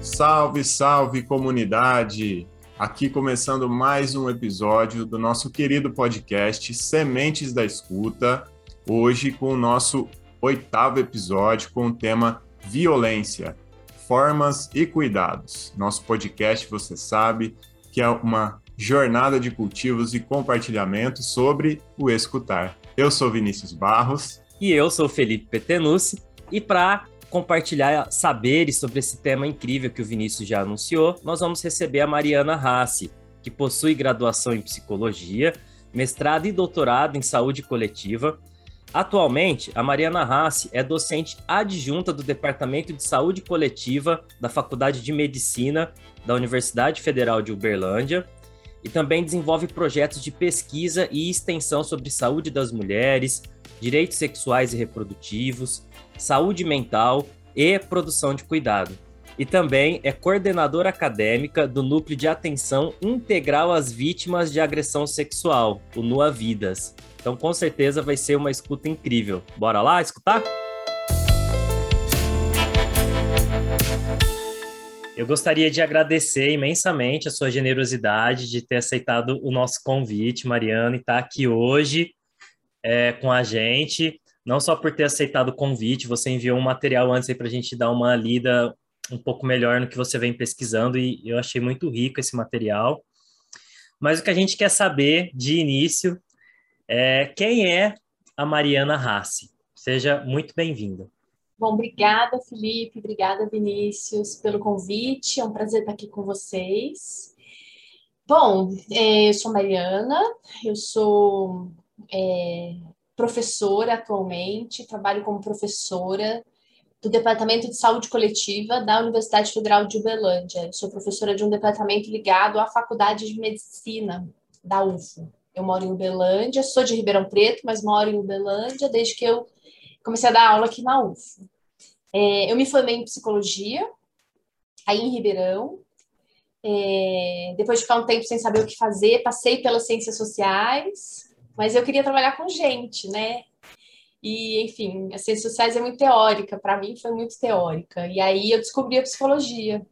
Salve, salve comunidade! Aqui começando mais um episódio do nosso querido podcast Sementes da Escuta. Hoje com o nosso oitavo episódio com o tema Violência, Formas e Cuidados. Nosso podcast, você sabe, que é uma jornada de cultivos e compartilhamento sobre o escutar. Eu sou Vinícius Barros. E eu sou Felipe Petenucci. E para compartilhar saberes sobre esse tema incrível que o Vinícius já anunciou, nós vamos receber a Mariana Rassi, que possui graduação em psicologia, mestrado e doutorado em saúde coletiva. Atualmente, a Mariana Rassi é docente adjunta do Departamento de Saúde Coletiva da Faculdade de Medicina da Universidade Federal de Uberlândia e também desenvolve projetos de pesquisa e extensão sobre saúde das mulheres, direitos sexuais e reprodutivos, saúde mental e produção de cuidado. E também é coordenadora acadêmica do Núcleo de Atenção Integral às Vítimas de Agressão Sexual, o NUA Vidas. Então, com certeza, vai ser uma escuta incrível. Bora lá escutar? Eu gostaria de agradecer imensamente a sua generosidade de ter aceitado o nosso convite, Mariana, e estar aqui hoje é, com a gente não só por ter aceitado o convite, você enviou um material antes aí para a gente dar uma lida um pouco melhor no que você vem pesquisando e eu achei muito rico esse material. Mas o que a gente quer saber de início é quem é a Mariana Rassi. Seja muito bem-vinda. Bom, obrigada, Felipe, obrigada, Vinícius, pelo convite. É um prazer estar aqui com vocês. Bom, é, eu sou Mariana, eu sou é, professora atualmente, trabalho como professora do Departamento de Saúde Coletiva da Universidade Federal de Uberlândia. Sou professora de um departamento ligado à Faculdade de Medicina da UFO. Eu moro em Uberlândia, sou de Ribeirão Preto, mas moro em Uberlândia desde que eu comecei a dar aula aqui na UFO. É, eu me formei em psicologia, aí em Ribeirão. É, depois de ficar um tempo sem saber o que fazer, passei pelas ciências sociais, mas eu queria trabalhar com gente, né? E, enfim, as ciências sociais é muito teórica, para mim foi muito teórica. E aí eu descobri a psicologia.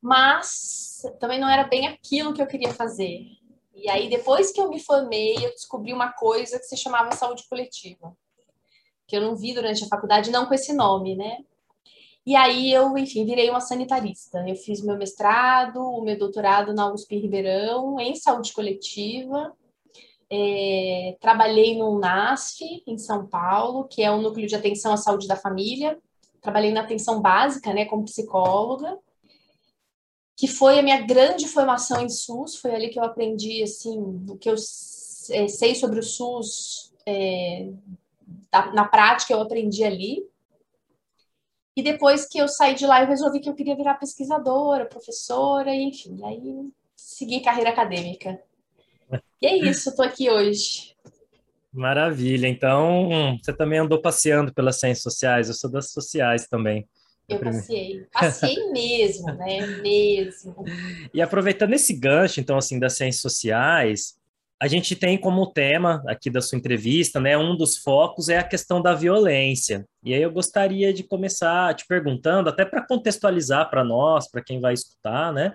Mas também não era bem aquilo que eu queria fazer. E aí, depois que eu me formei, eu descobri uma coisa que se chamava saúde coletiva, que eu não vi durante a faculdade, não com esse nome, né? E aí eu, enfim, virei uma sanitarista. Eu fiz meu mestrado, o meu doutorado na USP Ribeirão em saúde coletiva é, trabalhei no NASF, em São Paulo, que é um núcleo de atenção à saúde da família. Trabalhei na atenção básica, né, como psicóloga, que foi a minha grande formação em SUS. Foi ali que eu aprendi, assim, o que eu é, sei sobre o SUS é, na prática, eu aprendi ali. E depois que eu saí de lá, eu resolvi que eu queria virar pesquisadora, professora, enfim, aí segui carreira acadêmica. E é isso, estou aqui hoje. Maravilha. Então, você também andou passeando pelas ciências sociais, eu sou das sociais também. Eu passei, passei mesmo, né? Mesmo. E aproveitando esse gancho, então, assim, das ciências sociais, a gente tem como tema aqui da sua entrevista, né? Um dos focos é a questão da violência. E aí eu gostaria de começar te perguntando, até para contextualizar para nós, para quem vai escutar, né?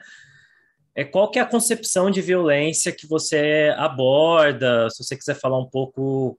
É qual que é a concepção de violência que você aborda, se você quiser falar um pouco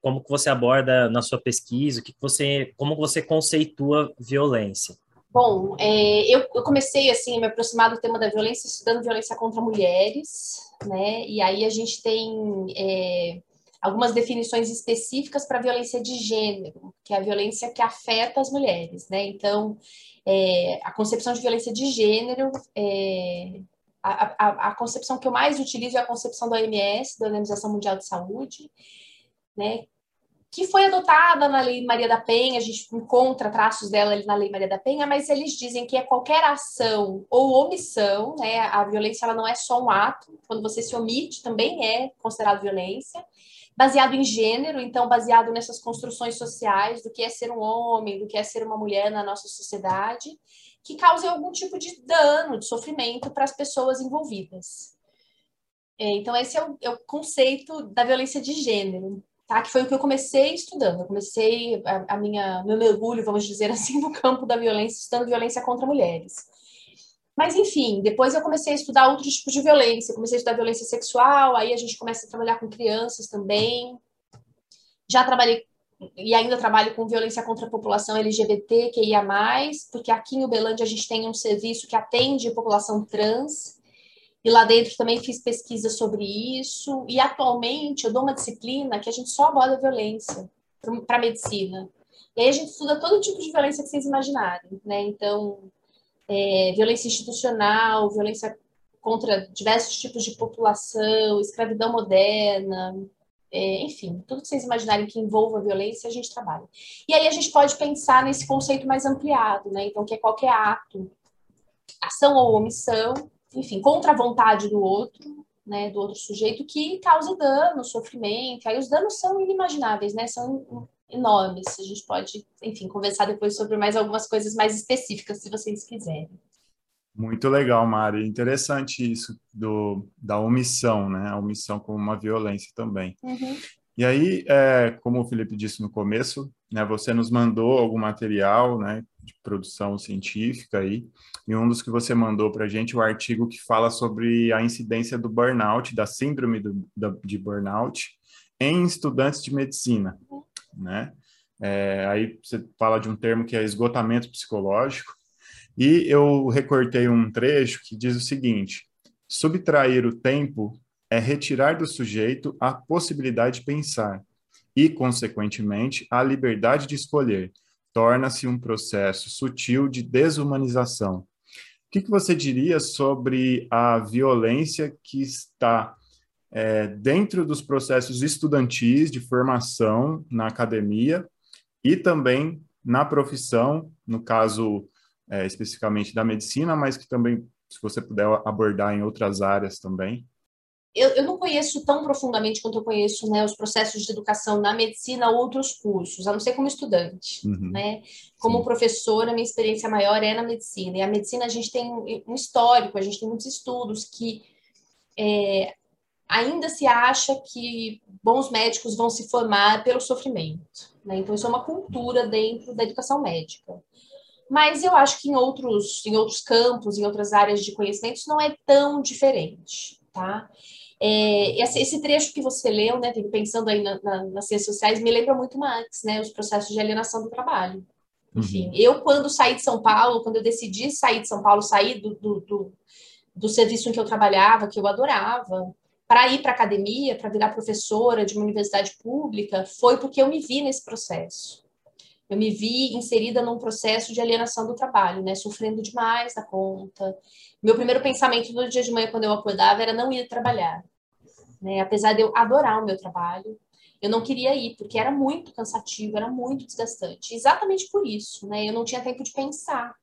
como que você aborda na sua pesquisa, o que você, como você conceitua violência? Bom, é, eu, eu, comecei assim a me aproximar do tema da violência estudando violência contra mulheres, né? E aí a gente tem é, algumas definições específicas para violência de gênero, que é a violência que afeta as mulheres, né? Então, é, a concepção de violência de gênero, é, a, a, a, concepção que eu mais utilizo é a concepção da OMS, da Organização Mundial de Saúde, né, que foi adotada na Lei Maria da Penha, a gente encontra traços dela na Lei Maria da Penha, mas eles dizem que é qualquer ação ou omissão, né, a violência ela não é só um ato, quando você se omite também é considerado violência, baseado em gênero, então baseado nessas construções sociais do que é ser um homem, do que é ser uma mulher na nossa sociedade, que causem algum tipo de dano, de sofrimento para as pessoas envolvidas. É, então esse é o, é o, conceito da violência de gênero. tá? Que foi o que eu comecei estudando. Eu comecei a, a minha meu mergulho, vamos dizer assim, no campo da violência, estudando violência contra mulheres. Mas, enfim, depois eu comecei a estudar outros tipos de violência. comecei a estudar violência sexual, aí a gente começa a trabalhar com crianças também. Já trabalhei e ainda trabalho com violência contra a população LGBT, que ia mais, porque aqui em Uberlândia a gente tem um serviço que atende a população trans, e lá dentro também fiz pesquisa sobre isso, e atualmente eu dou uma disciplina que a gente só aborda violência para medicina. E aí a gente estuda todo tipo de violência que vocês imaginarem, né? Então, é, violência institucional, violência contra diversos tipos de população, escravidão moderna, é, enfim, tudo que vocês imaginarem que envolva violência, a gente trabalha. E aí a gente pode pensar nesse conceito mais ampliado, né? Então, que é qualquer ato, ação ou omissão, enfim, contra a vontade do outro, né, do outro sujeito, que cause dano, sofrimento. Aí os danos são inimagináveis, né? São enormes. A gente pode, enfim, conversar depois sobre mais algumas coisas mais específicas, se vocês quiserem. Muito legal, Mari. Interessante isso do, da omissão, né? A omissão como uma violência também. Uhum. E aí, é, como o Felipe disse no começo, né, você nos mandou algum material, né, de produção científica aí, e um dos que você mandou para a gente, o artigo que fala sobre a incidência do burnout, da síndrome do, da, de burnout em estudantes de medicina, né? É, aí você fala de um termo que é esgotamento psicológico, e eu recortei um trecho que diz o seguinte: subtrair o tempo é retirar do sujeito a possibilidade de pensar e, consequentemente, a liberdade de escolher. Torna-se um processo sutil de desumanização. O que, que você diria sobre a violência que está é, dentro dos processos estudantis de formação na academia e também na profissão, no caso é, especificamente da medicina, mas que também, se você puder abordar em outras áreas também. Eu, eu não conheço tão profundamente quanto eu conheço né, os processos de educação na medicina ou outros cursos, a não ser como estudante. Uhum. Né? Como Sim. professora, minha experiência maior é na medicina. E a medicina, a gente tem um histórico, a gente tem muitos estudos que é, ainda se acha que bons médicos vão se formar pelo sofrimento. Né? Então, isso é uma cultura dentro da educação médica. Mas eu acho que em outros, em outros campos, em outras áreas de conhecimento, isso não é tão diferente, tá? É, esse, esse, trecho que você leu, né, pensando aí na, na, nas ciências sociais, me lembra muito Marx, né, os processos de alienação do trabalho. Uhum. Enfim, eu quando saí de São Paulo, quando eu decidi sair de São Paulo, sair do, do, do, do serviço em que eu trabalhava, que eu adorava, para ir para academia, para virar professora de uma universidade pública, foi porque eu me vi nesse processo eu me vi inserida num processo de alienação do trabalho, né? Sofrendo demais da conta. Meu primeiro pensamento no dia de manhã, quando eu acordava, era não ir trabalhar. Né? Apesar de eu adorar o meu trabalho, eu não queria ir, porque era muito cansativo, era muito desgastante. Exatamente por isso, né? Eu não tinha tempo de pensar.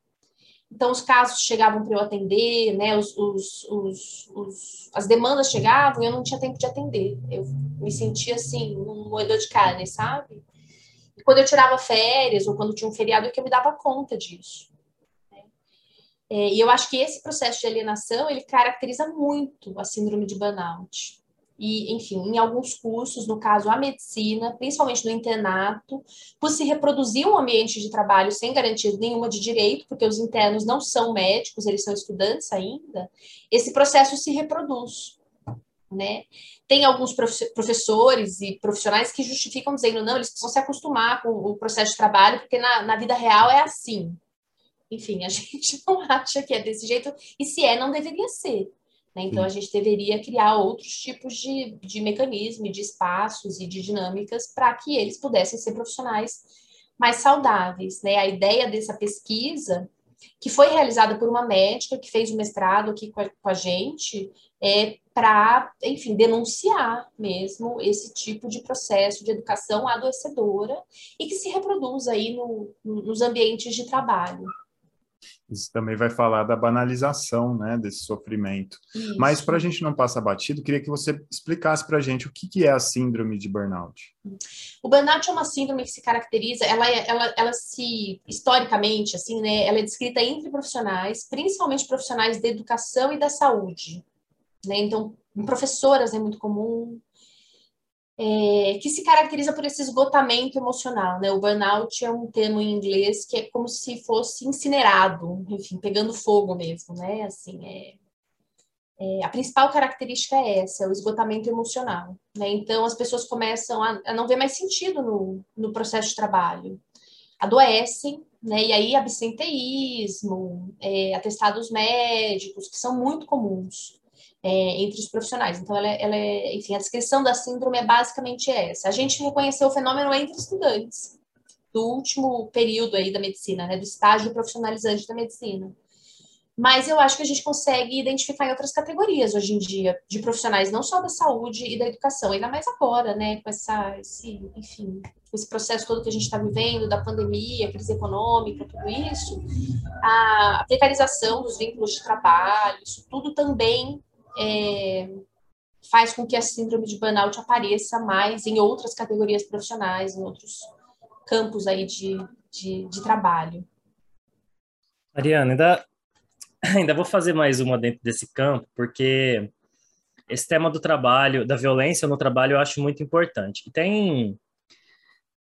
Então, os casos chegavam para eu atender, né? Os, os, os, os, as demandas chegavam e eu não tinha tempo de atender. Eu me sentia assim, um moedor de carne, sabe? quando eu tirava férias ou quando tinha um feriado, é que eu me dava conta disso. Né? É, e eu acho que esse processo de alienação, ele caracteriza muito a síndrome de burnout. E, enfim, em alguns cursos, no caso a medicina, principalmente no internato, por se reproduzir um ambiente de trabalho sem garantia nenhuma de direito, porque os internos não são médicos, eles são estudantes ainda, esse processo se reproduz né? Tem alguns professores e profissionais que justificam dizendo, não, eles precisam se acostumar com o processo de trabalho, porque na, na vida real é assim. Enfim, a gente não acha que é desse jeito, e se é, não deveria ser. Né? Então, a gente deveria criar outros tipos de, de mecanismos, de espaços e de dinâmicas para que eles pudessem ser profissionais mais saudáveis. Né? A ideia dessa pesquisa que foi realizada por uma médica que fez o mestrado aqui com a, com a gente, é, para, enfim, denunciar mesmo esse tipo de processo de educação adoecedora e que se reproduz aí no, nos ambientes de trabalho. Isso também vai falar da banalização né, desse sofrimento. Isso. Mas para a gente não passar batido, queria que você explicasse para a gente o que, que é a síndrome de burnout. O burnout é uma síndrome que se caracteriza, ela, é, ela, ela se, historicamente, assim, né, ela é descrita entre profissionais, principalmente profissionais da educação e da saúde. Né? Então, em professoras é muito comum, é, que se caracteriza por esse esgotamento emocional, né? O burnout é um termo em inglês que é como se fosse incinerado, enfim, pegando fogo mesmo, né? Assim, é, é, a principal característica é essa, é o esgotamento emocional, né? Então, as pessoas começam a, a não ver mais sentido no, no processo de trabalho, adoecem, né? E aí, absenteísmo, é, atestados médicos, que são muito comuns é, entre os profissionais. Então, ela, é, ela é, enfim, a descrição da síndrome é basicamente essa. A gente reconheceu o fenômeno entre estudantes do último período aí da medicina, né, do estágio profissionalizante da medicina. Mas eu acho que a gente consegue identificar em outras categorias hoje em dia, de profissionais não só da saúde e da educação, ainda mais agora, né, com essa, esse, enfim, esse processo todo que a gente está vivendo, da pandemia, crise econômica, tudo isso, a precarização dos vínculos de trabalho, isso tudo também é, faz com que a síndrome de burnout apareça mais em outras categorias profissionais, em outros campos aí de, de, de trabalho. Mariana, ainda, ainda vou fazer mais uma dentro desse campo, porque esse tema do trabalho, da violência no trabalho, eu acho muito importante. Tem,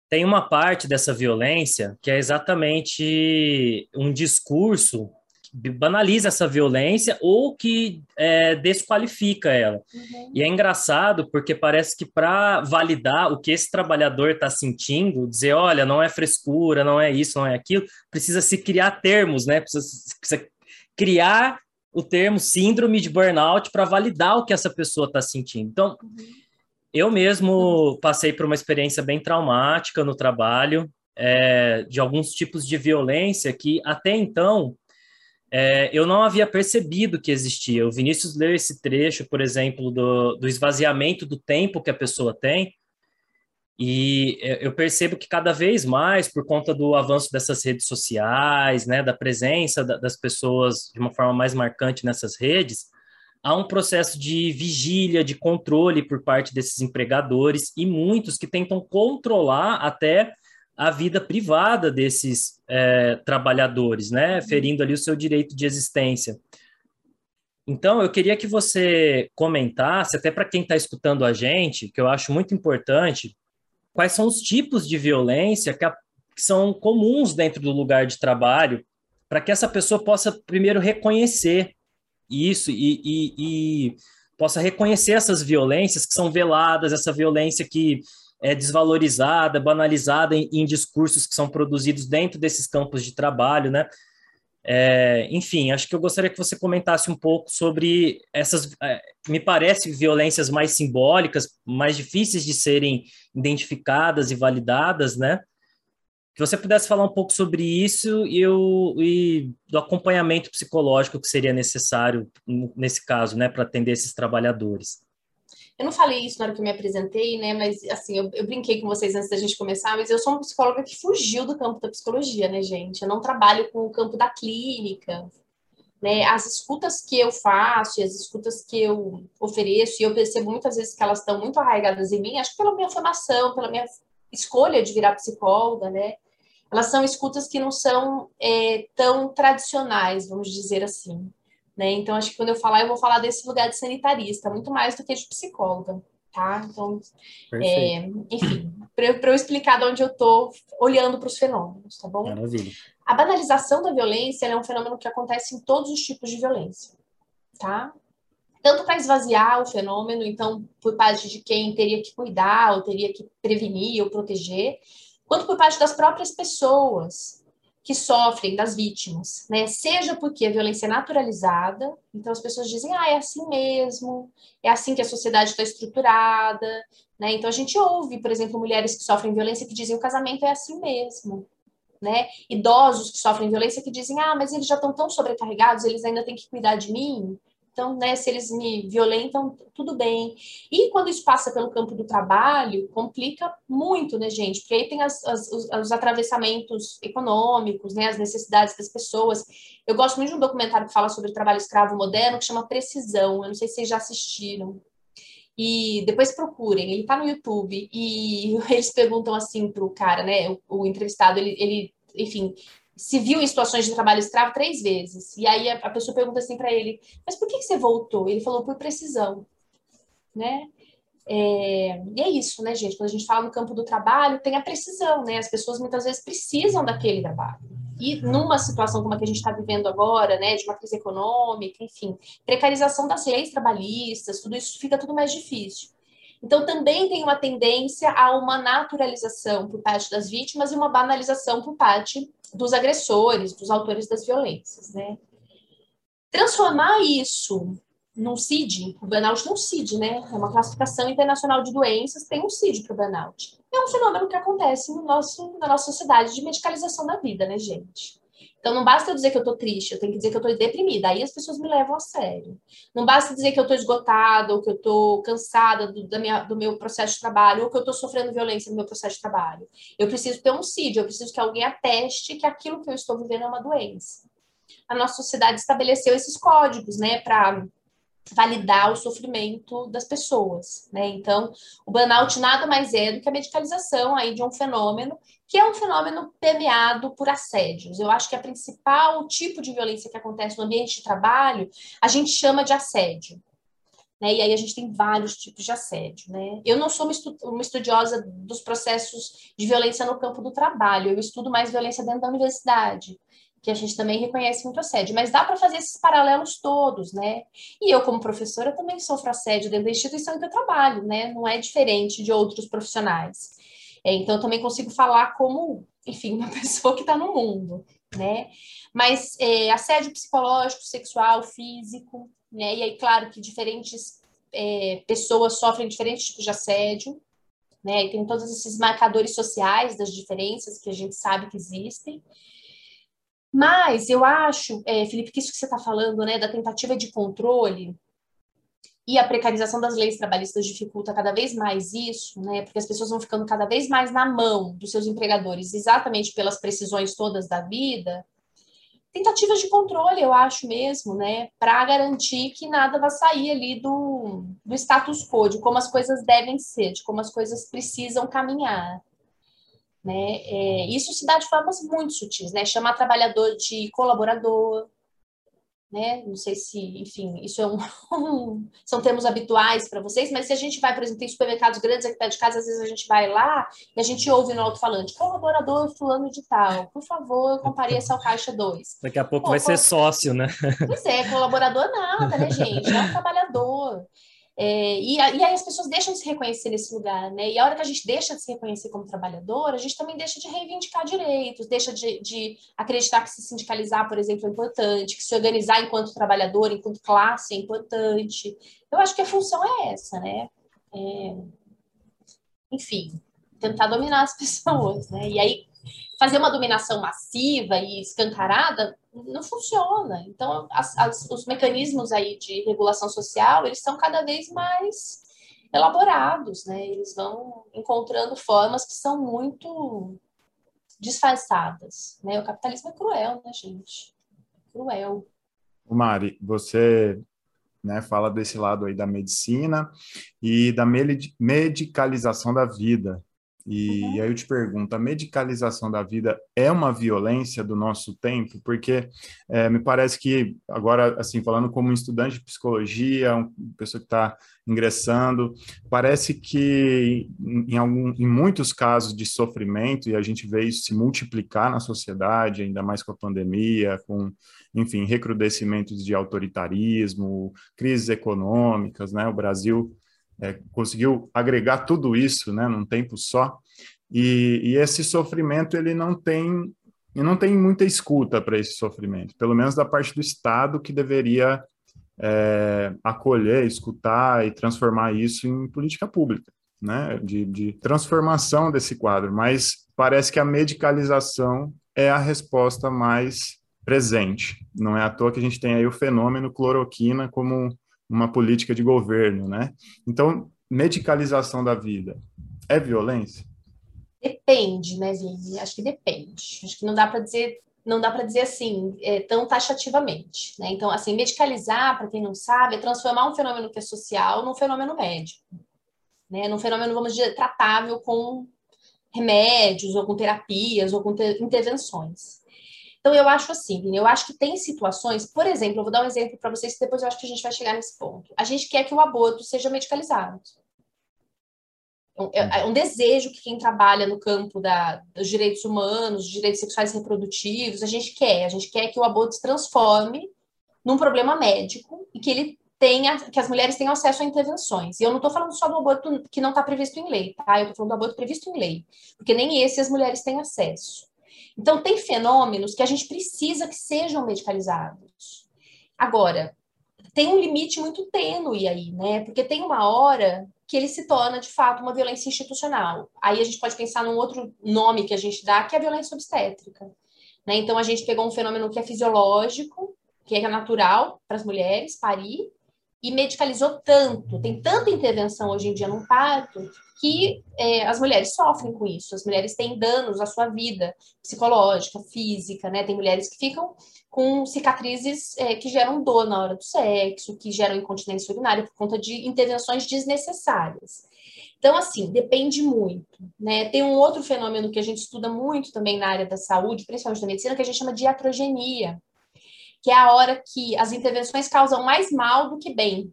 tem uma parte dessa violência que é exatamente um discurso banaliza essa violência ou que é, desqualifica ela. Uhum. E é engraçado porque parece que para validar o que esse trabalhador está sentindo, dizer, olha, não é frescura, não é isso, não é aquilo, precisa se criar termos, né? Precisa, precisa criar o termo síndrome de burnout para validar o que essa pessoa está sentindo. Então, uhum. eu mesmo passei por uma experiência bem traumática no trabalho, é, de alguns tipos de violência que até então é, eu não havia percebido que existia. O Vinícius leu esse trecho, por exemplo, do, do esvaziamento do tempo que a pessoa tem, e eu percebo que cada vez mais, por conta do avanço dessas redes sociais, né, da presença das pessoas de uma forma mais marcante nessas redes, há um processo de vigília, de controle por parte desses empregadores e muitos que tentam controlar até a vida privada desses é, trabalhadores, né, uhum. ferindo ali o seu direito de existência. Então, eu queria que você comentasse, até para quem está escutando a gente, que eu acho muito importante, quais são os tipos de violência que, a, que são comuns dentro do lugar de trabalho, para que essa pessoa possa primeiro reconhecer isso e, e, e possa reconhecer essas violências que são veladas, essa violência que é desvalorizada, banalizada em, em, discursos que são produzidos dentro desses campos de trabalho, né? É, enfim, acho que eu gostaria que você comentasse um pouco sobre essas, é, me parece, violências mais simbólicas, mais difíceis de serem identificadas e validadas, né? Que você pudesse falar um pouco sobre isso e, e do acompanhamento psicológico que seria necessário nesse caso, né, para atender esses trabalhadores. Eu não falei isso na hora que eu me apresentei, né? Mas assim, eu, eu, brinquei com vocês antes da gente começar, mas eu sou uma psicóloga que fugiu do campo da psicologia, né, gente? Eu não trabalho com o campo da clínica. Né? As escutas que eu faço e as escutas que eu ofereço, e eu percebo muitas vezes que elas estão muito arraigadas em mim, acho que pela minha formação, pela minha escolha de virar psicóloga, né? Elas são escutas que não são é, tão tradicionais, vamos dizer assim. Né? Então, acho que quando eu falar, eu vou falar desse lugar de sanitarista, muito mais do que de psicóloga, tá? Então, é, enfim, para eu, explicar de onde eu estou olhando para os fenômenos, tá bom? Maravilha. A banalização da violência é um fenômeno que acontece em todos os tipos de violência, tá? Tanto para esvaziar o fenômeno, então, por parte de quem teria que cuidar, ou teria que prevenir ou proteger, quanto por parte das próprias pessoas, que sofrem das vítimas, né? Seja porque a violência é naturalizada, então as pessoas dizem, ah, é assim mesmo, é assim que a sociedade está estruturada, né? Então a gente ouve, por exemplo, mulheres que sofrem violência que dizem o casamento é assim mesmo, né? Idosos que sofrem violência que dizem, ah, mas eles já estão tão sobrecarregados, eles ainda têm que cuidar de mim, então, né, se eles me violentam, tudo bem. E quando isso passa pelo campo do trabalho, complica muito, né, gente? Porque aí tem as, as, os, os, atravessamentos econômicos, né, as necessidades das pessoas. Eu gosto muito de um documentário que fala sobre trabalho escravo moderno, que chama Precisão. Eu não sei se vocês já assistiram. E depois procurem, ele tá no YouTube. E eles perguntam assim pro cara, né, o, o entrevistado, ele, ele enfim, se viu em situações de trabalho escravo três vezes. E aí a, pessoa pergunta assim para ele: Mas por que, que você voltou? Ele falou: Por precisão. Né? É, e é isso, né, gente? Quando a gente fala no campo do trabalho, tem a precisão, né? As pessoas muitas vezes precisam daquele trabalho. E numa situação como a que a gente está vivendo agora, né, de uma crise econômica, enfim, precarização das leis trabalhistas, tudo isso fica tudo mais difícil. Então, também tem uma tendência a uma naturalização por parte das vítimas e uma banalização por parte dos agressores, dos autores das violências, né? Transformar isso num CID, o burnout não é um CID, né? É uma classificação internacional de doenças, tem um CID para o burnout. É um fenômeno que acontece no nosso, na nossa sociedade de medicalização da vida, né, gente? Então, não basta eu dizer que eu tô triste, eu tenho que dizer que eu tô deprimida. Aí as pessoas me levam a sério. Não basta dizer que eu tô esgotada, ou que eu tô cansada do, da minha, do meu processo de trabalho, ou que eu tô sofrendo violência no meu processo de trabalho. Eu preciso ter um CID, eu preciso que alguém ateste que aquilo que eu estou vivendo é uma doença. A nossa sociedade estabeleceu esses códigos, né, para validar o sofrimento das pessoas, né? Então, o burnout nada mais é do que a medicalização aí de um fenômeno que é um fenômeno permeado por assédios. Eu acho que a principal tipo de violência que acontece no ambiente de trabalho, a gente chama de assédio. Né? E aí a gente tem vários tipos de assédio. Né? Eu não sou uma estudiosa dos processos de violência no campo do trabalho, eu estudo mais violência dentro da universidade que a gente também reconhece muito assédio, mas dá para fazer esses paralelos todos, né? E eu, como professora, também sofro assédio dentro da instituição que eu trabalho, né? Não é diferente de outros profissionais. É, então, eu também consigo falar como, enfim, uma pessoa que está no mundo, né? Mas é, assédio psicológico, sexual, físico, né? E aí, claro que diferentes é, pessoas sofrem diferentes tipos de assédio, né? E tem todos esses marcadores sociais das diferenças que a gente sabe que existem. Mas eu acho, é, Felipe, que isso que você está falando, né, da tentativa de controle e a precarização das leis trabalhistas dificulta cada vez mais isso, né, porque as pessoas vão ficando cada vez mais na mão dos seus empregadores, exatamente pelas precisões todas da vida. Tentativas de controle, eu acho mesmo, né, para garantir que nada vai sair ali do, do status quo, de como as coisas devem ser, de como as coisas precisam caminhar. Né? É, isso se dá de formas muito sutis, né? Chamar trabalhador de colaborador, né? Não sei se, enfim, isso é um, são termos habituais para vocês, mas se a gente vai, por exemplo, tem supermercados grandes aqui perto de casa, às vezes a gente vai lá e a gente ouve no alto-falante, colaborador fulano de tal, por favor, compareça ao caixa 2. Daqui a pouco Pô, vai ser sócio, né? Pois é, colaborador nada, né, gente? É um trabalhador. É, e, e, aí as pessoas deixam de se reconhecer nesse lugar, né? E a hora que a gente deixa de se reconhecer como trabalhador, a gente também deixa de reivindicar direitos, deixa de, de acreditar que se sindicalizar, por exemplo, é importante, que se organizar enquanto trabalhador, enquanto classe é importante. Eu acho que a função é essa, né? É, enfim, tentar dominar as pessoas, né? E aí fazer uma dominação massiva e escancarada não funciona. Então, as, as, os mecanismos aí de regulação social, eles são cada vez mais elaborados, né? Eles vão encontrando formas que são muito disfarçadas, né? O capitalismo é cruel, né, gente? Cruel. Mari, você né, fala desse lado aí da medicina e da medicalização da vida, e uhum. aí eu te pergunto, a medicalização da vida é uma violência do nosso tempo? Porque é, me parece que, agora, assim, falando como estudante de psicologia, uma pessoa que está ingressando, parece que em, algum, em muitos casos de sofrimento, e a gente vê isso se multiplicar na sociedade, ainda mais com a pandemia, com, enfim, recrudescimentos de autoritarismo, crises econômicas, né? O Brasil é, conseguiu agregar tudo isso, né, num tempo só. E, e esse sofrimento ele não tem e não tem muita escuta para esse sofrimento, pelo menos da parte do Estado que deveria é, acolher, escutar e transformar isso em política pública, né, de, de transformação desse quadro. Mas parece que a medicalização é a resposta mais presente. Não é à toa que a gente tem aí o fenômeno cloroquina como uma política de governo, né? Então, medicalização da vida é violência? Depende, né, Vini? Acho que depende. Acho que não dá para dizer não dá para dizer assim é, tão taxativamente, né? Então, assim, medicalizar, para quem não sabe, é transformar um fenômeno que é social num fenômeno médico, né? Num fenômeno, vamos dizer, tratável com remédios ou com terapias ou com intervenções. Então, eu acho assim, eu acho que tem situações, por exemplo, eu vou dar um exemplo para vocês, que depois eu acho que a gente vai chegar nesse ponto. A gente quer que o aborto seja medicalizado. É, é um desejo que quem trabalha no campo da, dos direitos humanos, direitos sexuais e reprodutivos, a gente quer. A gente quer que o aborto se transforme num problema médico e que ele tenha, que as mulheres tenham acesso a intervenções. E eu não estou falando só do aborto que não está previsto em lei, tá? Eu estou falando do aborto previsto em lei, porque nem esse as mulheres têm acesso. Então, tem fenômenos que a gente precisa que sejam medicalizados. Agora, tem um limite muito tênue aí, né? Porque tem uma hora que ele se torna, de fato, uma violência institucional. Aí a gente pode pensar num outro nome que a gente dá, que é a violência obstétrica. Né? Então, a gente pegou um fenômeno que é fisiológico, que é natural para as mulheres parir, e medicalizou tanto, tem tanta intervenção hoje em dia no parto, que é, as mulheres sofrem com isso. As mulheres têm danos à sua vida psicológica, física, né? Tem mulheres que ficam com cicatrizes é, que geram dor na hora do sexo, que geram incontinência urinária por conta de intervenções desnecessárias. Então, assim, depende muito, né? Tem um outro fenômeno que a gente estuda muito também na área da saúde, principalmente da medicina, que a gente chama de iatrogenia, que é a hora que as intervenções causam mais mal do que bem.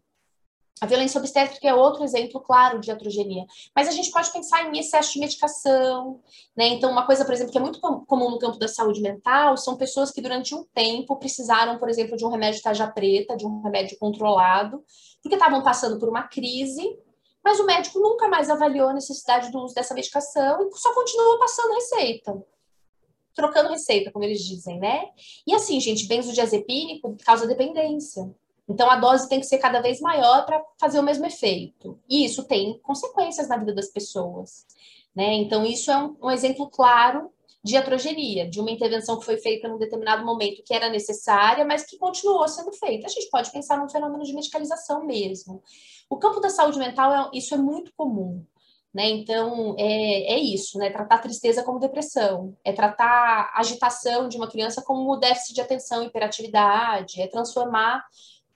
A violência obstétrica é outro exemplo claro de atrogenia. Mas a gente pode pensar em excesso de medicação, né? Então, uma coisa, por exemplo, que é muito comum no campo da saúde mental são pessoas que durante um tempo precisaram, por exemplo, de um remédio tarja preta, de um remédio controlado, porque estavam passando por uma crise, mas o médico nunca mais avaliou a necessidade do uso dessa medicação e só continuou passando receita trocando receita, como eles dizem, né? E assim, gente, benzodiazepínico causa dependência. Então a dose tem que ser cada vez maior para fazer o mesmo efeito. E isso tem consequências na vida das pessoas, né? Então isso é um, um exemplo claro de atrogenia, de uma intervenção que foi feita num determinado momento que era necessária, mas que continuou sendo feita. A gente pode pensar num fenômeno de medicalização mesmo. O campo da saúde mental, é, isso é muito comum. Né? Então, é, é isso, né? Tratar tristeza como depressão, é tratar agitação de uma criança como déficit de atenção, hiperatividade, é transformar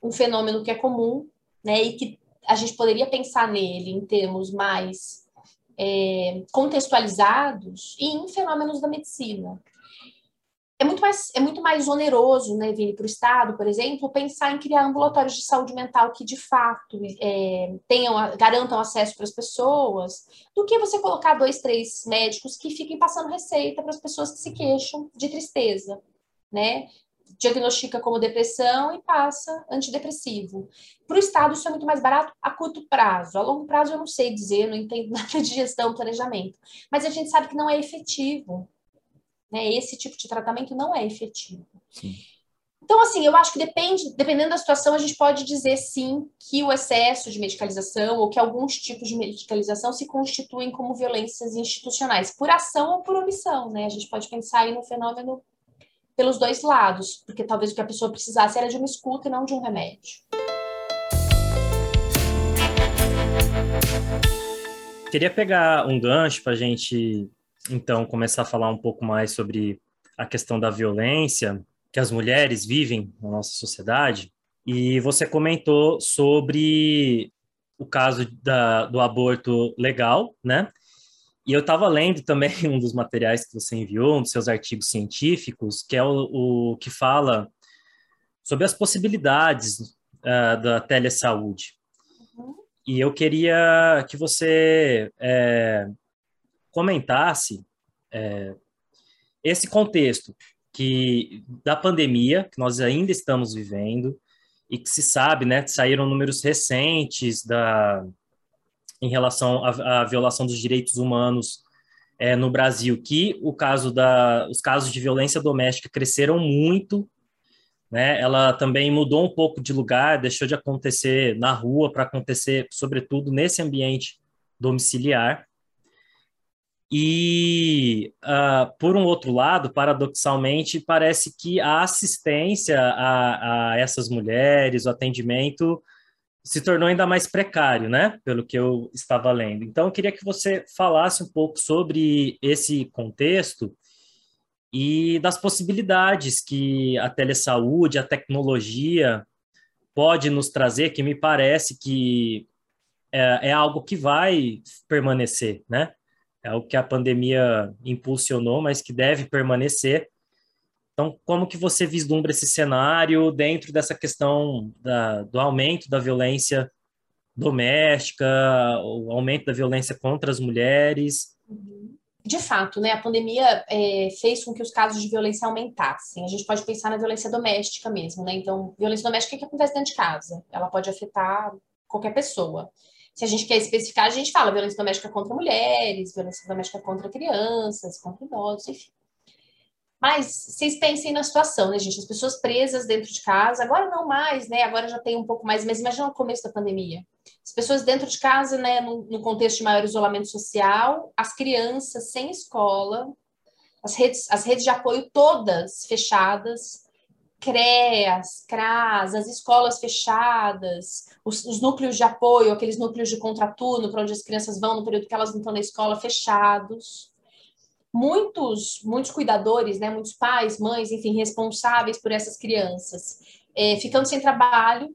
um fenômeno que é comum, né? E que a gente poderia pensar nele em termos mais é, contextualizados e em fenômenos da medicina é muito mais, é muito mais oneroso, né, Vini, para o Estado, por exemplo, pensar em criar ambulatórios de saúde mental que, de fato, é, tenham, garantam acesso para as pessoas, do que você colocar dois, três médicos que fiquem passando receita para as pessoas que se queixam de tristeza, né? Diagnostica como depressão e passa antidepressivo. Para o Estado, isso é muito mais barato a curto prazo. A longo prazo, eu não sei dizer, não entendo nada de gestão, planejamento. Mas a gente sabe que não é efetivo né? Esse tipo de tratamento não é efetivo. Sim. Então, assim, eu acho que depende, dependendo da situação, a gente pode dizer sim que o excesso de medicalização ou que alguns tipos de medicalização se constituem como violências institucionais, por ação ou por omissão, né? A gente pode pensar aí no fenômeno pelos dois lados, porque talvez o que a pessoa precisasse era de uma escuta e não de um remédio. Queria pegar um gancho para a gente então começar a falar um pouco mais sobre a questão da violência que as mulheres vivem na nossa sociedade. E você comentou sobre o caso da, do aborto legal, né? E eu estava lendo também um dos materiais que você enviou, um dos seus artigos científicos, que é o, o que fala sobre as possibilidades uh, da telesaúde. Uhum. E eu queria que você é, comentasse é, esse contexto que da pandemia que nós ainda estamos vivendo e que se sabe, né, saíram números recentes da em relação à, à violação dos direitos humanos é, no Brasil, que o caso da, os casos de violência doméstica cresceram muito, né? Ela também mudou um pouco de lugar, deixou de acontecer na rua para acontecer, sobretudo nesse ambiente domiciliar. E, uh, por um outro lado, paradoxalmente, parece que a assistência a, a, essas mulheres, o atendimento, se tornou ainda mais precário, né? Pelo que eu estava lendo. Então, eu queria que você falasse um pouco sobre esse contexto e das possibilidades que a telesaúde, a tecnologia pode nos trazer, que me parece que é, é algo que vai permanecer, né? É o que a pandemia impulsionou, mas que deve permanecer. Então, como que você vislumbra esse cenário dentro dessa questão da, do aumento da violência doméstica, o aumento da violência contra as mulheres. De fato, né, a pandemia é, fez com que os casos de violência aumentassem. A gente pode pensar na violência doméstica mesmo, né? Então, violência doméstica é que acontece dentro de casa. Ela pode afetar qualquer pessoa. Se a gente quer especificar, a gente fala violência doméstica contra mulheres, violência doméstica contra crianças, contra idosos, enfim. Mas vocês pensem na situação, né, gente? As pessoas presas dentro de casa, agora não mais, né? Agora já tem um pouco mais, mas imagina o começo da pandemia. As pessoas dentro de casa, né, no, no contexto de maior isolamento social, as crianças sem escola, as redes, as redes de apoio todas fechadas, CREAS, CRAS, as escolas fechadas, os, os, núcleos de apoio, aqueles núcleos de contraturno para onde as crianças vão no período que elas não estão na escola, fechados muitos, muitos cuidadores, né, muitos pais, mães, enfim, responsáveis por essas crianças, é, ficando sem trabalho,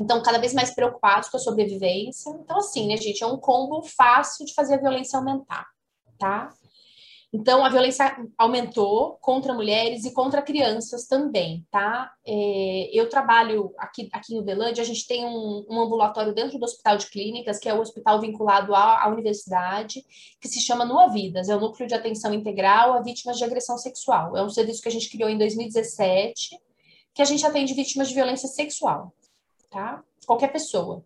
então cada vez mais preocupados com a sobrevivência. Então, assim, né, gente, é um combo fácil de fazer a violência aumentar, tá? Então, a violência aumentou contra mulheres e contra crianças também, tá? É, eu trabalho aqui, aqui em Uberlândia, a gente tem um, um, ambulatório dentro do Hospital de Clínicas, que é o hospital vinculado à, à universidade, que se chama Nua Vidas, é o Núcleo de Atenção Integral a Vítimas de Agressão Sexual. É um serviço que a gente criou em 2017, que a gente atende vítimas de violência sexual, tá? Qualquer pessoa.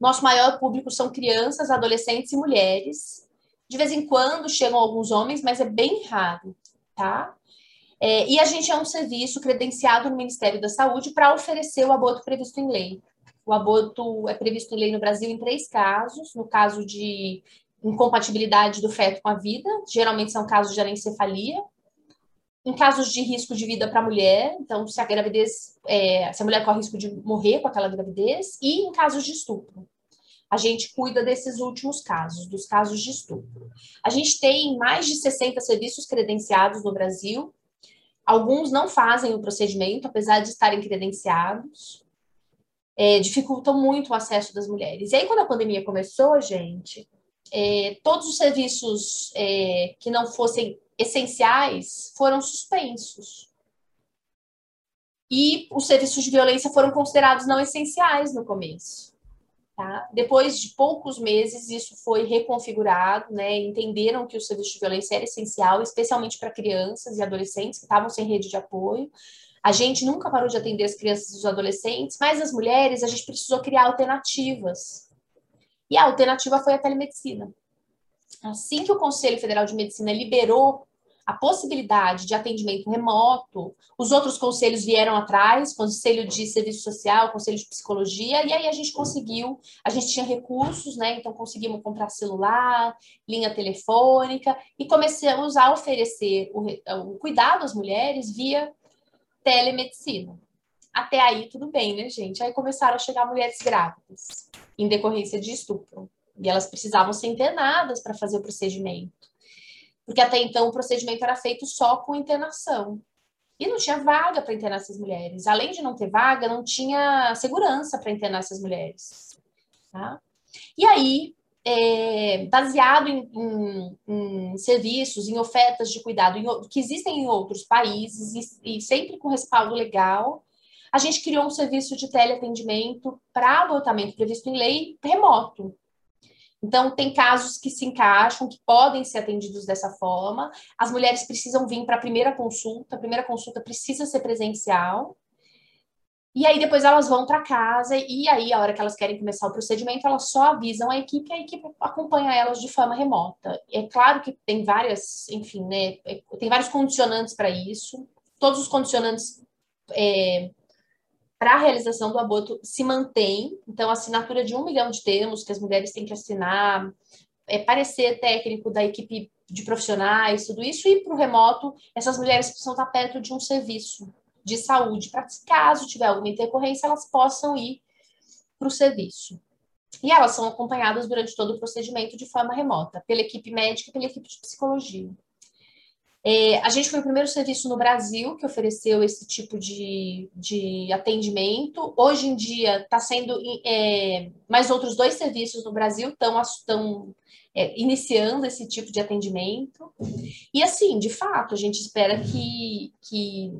Nosso maior público são crianças, adolescentes e mulheres, de vez em quando chegam alguns homens, mas é bem raro, tá? É, e a gente é um serviço credenciado no Ministério da Saúde para oferecer o aborto previsto em lei. O aborto é previsto em lei no Brasil em três casos: no caso de incompatibilidade do feto com a vida, geralmente são casos de anencefalia, em casos de risco de vida para a mulher, então se a gravidez, é, se a mulher corre risco de morrer com aquela gravidez, e em casos de estupro a gente cuida desses últimos casos, dos casos de estupro. A gente tem mais de 60 serviços credenciados no Brasil. Alguns não fazem o procedimento, apesar de estarem credenciados. É, dificultam muito o acesso das mulheres. E aí, quando a pandemia começou, gente, é, todos os serviços é, que não fossem essenciais foram suspensos. E os serviços de violência foram considerados não essenciais no começo. Tá? Depois de poucos meses, isso foi reconfigurado, né? entenderam que o serviço de violência era essencial, especialmente para crianças e adolescentes que estavam sem rede de apoio. A gente nunca parou de atender as crianças e os adolescentes, mas as mulheres, a gente precisou criar alternativas. E a alternativa foi a telemedicina. Assim que o Conselho Federal de Medicina liberou a possibilidade de atendimento remoto, os outros conselhos vieram atrás, conselho de serviço social, conselho de psicologia, e aí a gente conseguiu, a gente tinha recursos, né? Então conseguimos comprar celular, linha telefônica, e começamos a oferecer o, o cuidado às mulheres via telemedicina. Até aí tudo bem, né, gente? Aí começaram a chegar mulheres grávidas, em decorrência de estupro. E elas precisavam ser internadas para fazer o procedimento porque até então o procedimento era feito só com internação. E não tinha vaga para internar essas mulheres. Além de não ter vaga, não tinha segurança para internar essas mulheres. Tá? E aí, é, baseado em, em, em, serviços, em ofertas de cuidado em, que existem em outros países e, e, sempre com respaldo legal, a gente criou um serviço de teleatendimento para abortamento previsto em lei remoto. Então, tem casos que se encaixam, que podem ser atendidos dessa forma. As mulheres precisam vir para a primeira consulta, a primeira consulta precisa ser presencial. E aí, depois elas vão para casa, e aí, a hora que elas querem começar o procedimento, elas só avisam a equipe, a equipe acompanha elas de forma remota. É claro que tem várias, enfim, né, tem vários condicionantes para isso. Todos os condicionantes é, para a realização do aborto se mantém. Então, a assinatura de um milhão de termos que as mulheres têm que assinar, é, parecer técnico da equipe de profissionais, tudo isso, e para o remoto, essas mulheres precisam estar perto de um serviço de saúde, para caso tiver alguma intercorrência, elas possam ir para o serviço. E elas são acompanhadas durante todo o procedimento de forma remota, pela equipe médica e pela equipe de psicologia. É, a gente foi o primeiro serviço no Brasil que ofereceu esse tipo de, de atendimento. Hoje em dia está sendo é, mais outros dois serviços no Brasil estão é, iniciando esse tipo de atendimento. E assim, de fato, a gente espera que, que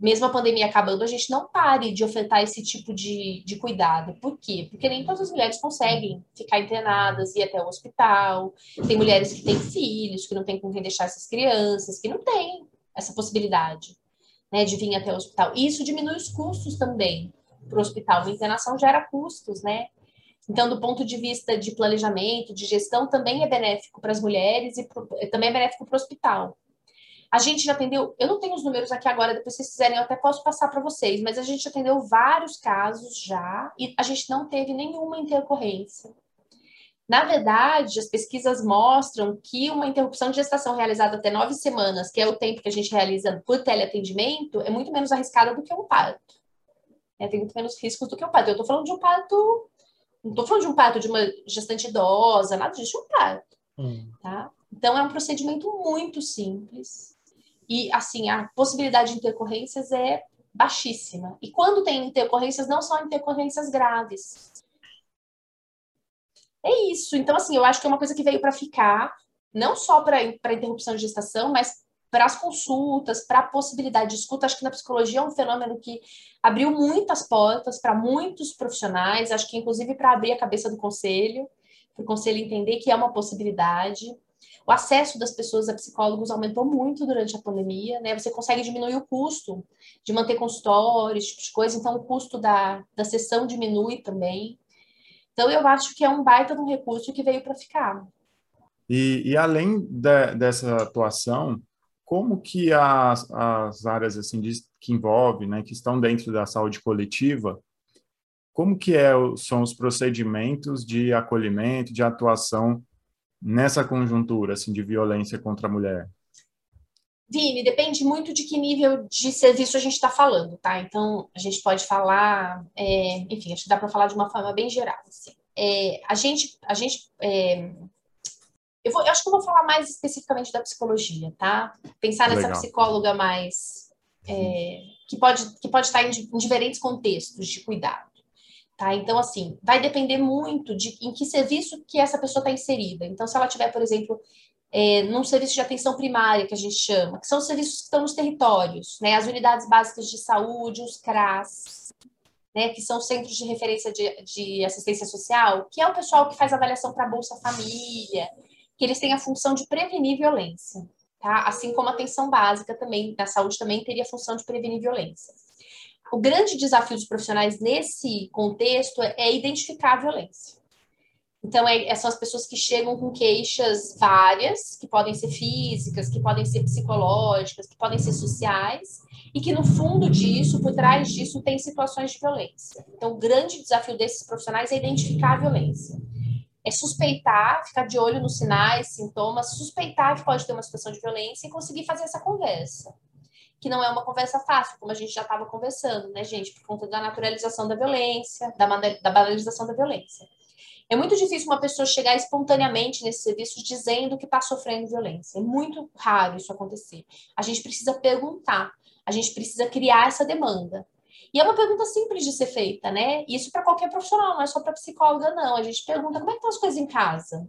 mesmo a pandemia acabando, a gente não pare de ofertar esse tipo de, de cuidado. Por quê? Porque nem todas as mulheres conseguem ficar internadas, ir até o hospital. Tem mulheres que têm filhos, que não têm com quem deixar essas crianças, que não têm essa possibilidade né, de vir até o hospital. E isso diminui os custos também para o hospital. A internação gera custos, né? Então, do ponto de vista de planejamento, de gestão, também é benéfico para as mulheres e pro, também é benéfico para o hospital. A gente já atendeu, eu não tenho os números aqui agora, depois se vocês quiserem eu até posso passar para vocês, mas a gente atendeu vários casos já e a gente não teve nenhuma intercorrência. Na verdade, as pesquisas mostram que uma interrupção de gestação realizada até nove semanas, que é o tempo que a gente realiza por teleatendimento, é muito menos arriscada do que um parto. É, tem muito menos riscos do que um parto. Eu estou falando de um parto, não estou falando de um parto de uma gestante idosa, nada disso, um parto. Hum. Tá? Então, é um procedimento muito simples. E, assim, a possibilidade de intercorrências é baixíssima. E quando tem intercorrências, não são intercorrências graves. É isso. Então, assim, eu acho que é uma coisa que veio para ficar, não só para interrupção de gestação, mas para as consultas, para a possibilidade de escuta. Acho que na psicologia é um fenômeno que abriu muitas portas para muitos profissionais, acho que inclusive para abrir a cabeça do conselho, para o conselho entender que é uma possibilidade. O acesso das pessoas a psicólogos aumentou muito durante a pandemia, né? Você consegue diminuir o custo de manter consultórios, tipo de coisa, então o custo da, da sessão diminui também. Então eu acho que é um baita de um recurso que veio para ficar. E, e além de, dessa atuação, como que as, as áreas assim de, que envolve, né, que estão dentro da saúde coletiva, como que é, são os procedimentos de acolhimento, de atuação nessa conjuntura assim, de violência contra a mulher? Vini, depende muito de que nível de serviço a gente está falando, tá? Então, a gente pode falar, é, enfim, acho que dá para falar de uma forma bem geral. Assim. É, a gente, a gente é, eu, vou, eu acho que eu vou falar mais especificamente da psicologia, tá? Pensar nessa Legal. psicóloga mais é, que pode que pode estar em, em diferentes contextos de cuidado. Tá? Então, assim, vai depender muito de em que serviço que essa pessoa está inserida. Então, se ela tiver, por exemplo, é, num serviço de atenção primária, que a gente chama, que são os serviços que estão nos territórios, né? As unidades básicas de saúde, os CRAS, né? Que são centros de referência de, de assistência social, que é o pessoal que faz avaliação para Bolsa Família, que eles têm a função de prevenir violência, tá? Assim como a atenção básica também, na saúde também teria a função de prevenir violência. O grande desafio dos profissionais nesse contexto é identificar a violência. Então, é, são as pessoas que chegam com queixas várias, que podem ser físicas, que podem ser psicológicas, que podem ser sociais, e que no fundo disso, por trás disso, tem situações de violência. Então, o grande desafio desses profissionais é identificar a violência. É suspeitar, ficar de olho nos sinais, sintomas, suspeitar que pode ter uma situação de violência e conseguir fazer essa conversa que não é uma conversa fácil, como a gente já estava conversando, né, gente, por conta da naturalização da violência, da, da banalização da violência. É muito difícil uma pessoa chegar espontaneamente nesse serviço dizendo que está sofrendo violência. É muito raro isso acontecer. A gente precisa perguntar, a gente precisa criar essa demanda. E é uma pergunta simples de ser feita, né? Isso para qualquer profissional, não é só para psicóloga, não. A gente pergunta como é que estão as coisas em casa?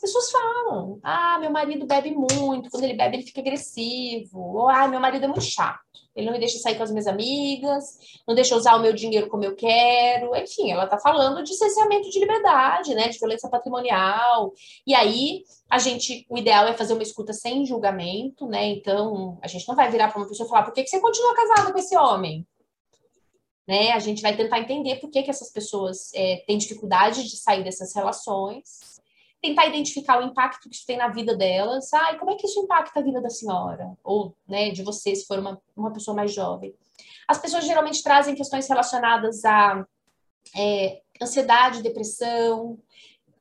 As pessoas falam: ah, meu marido bebe muito, quando ele bebe ele fica agressivo, ou ah, meu marido é muito chato, ele não me deixa sair com as minhas amigas, não deixa usar o meu dinheiro como eu quero. Enfim, ela está falando de cerceamento de liberdade, né, de violência patrimonial. E aí, a gente, o ideal é fazer uma escuta sem julgamento, né? Então, a gente não vai virar para uma pessoa e falar: por que, que você continua casada com esse homem? Né? A gente vai tentar entender por que, que essas pessoas é, têm dificuldade de sair dessas relações tentar identificar o impacto que isso tem na vida delas. E como é que isso impacta a vida da senhora? Ou né, de você, se for uma, uma pessoa mais jovem. As pessoas geralmente trazem questões relacionadas a é, ansiedade, depressão,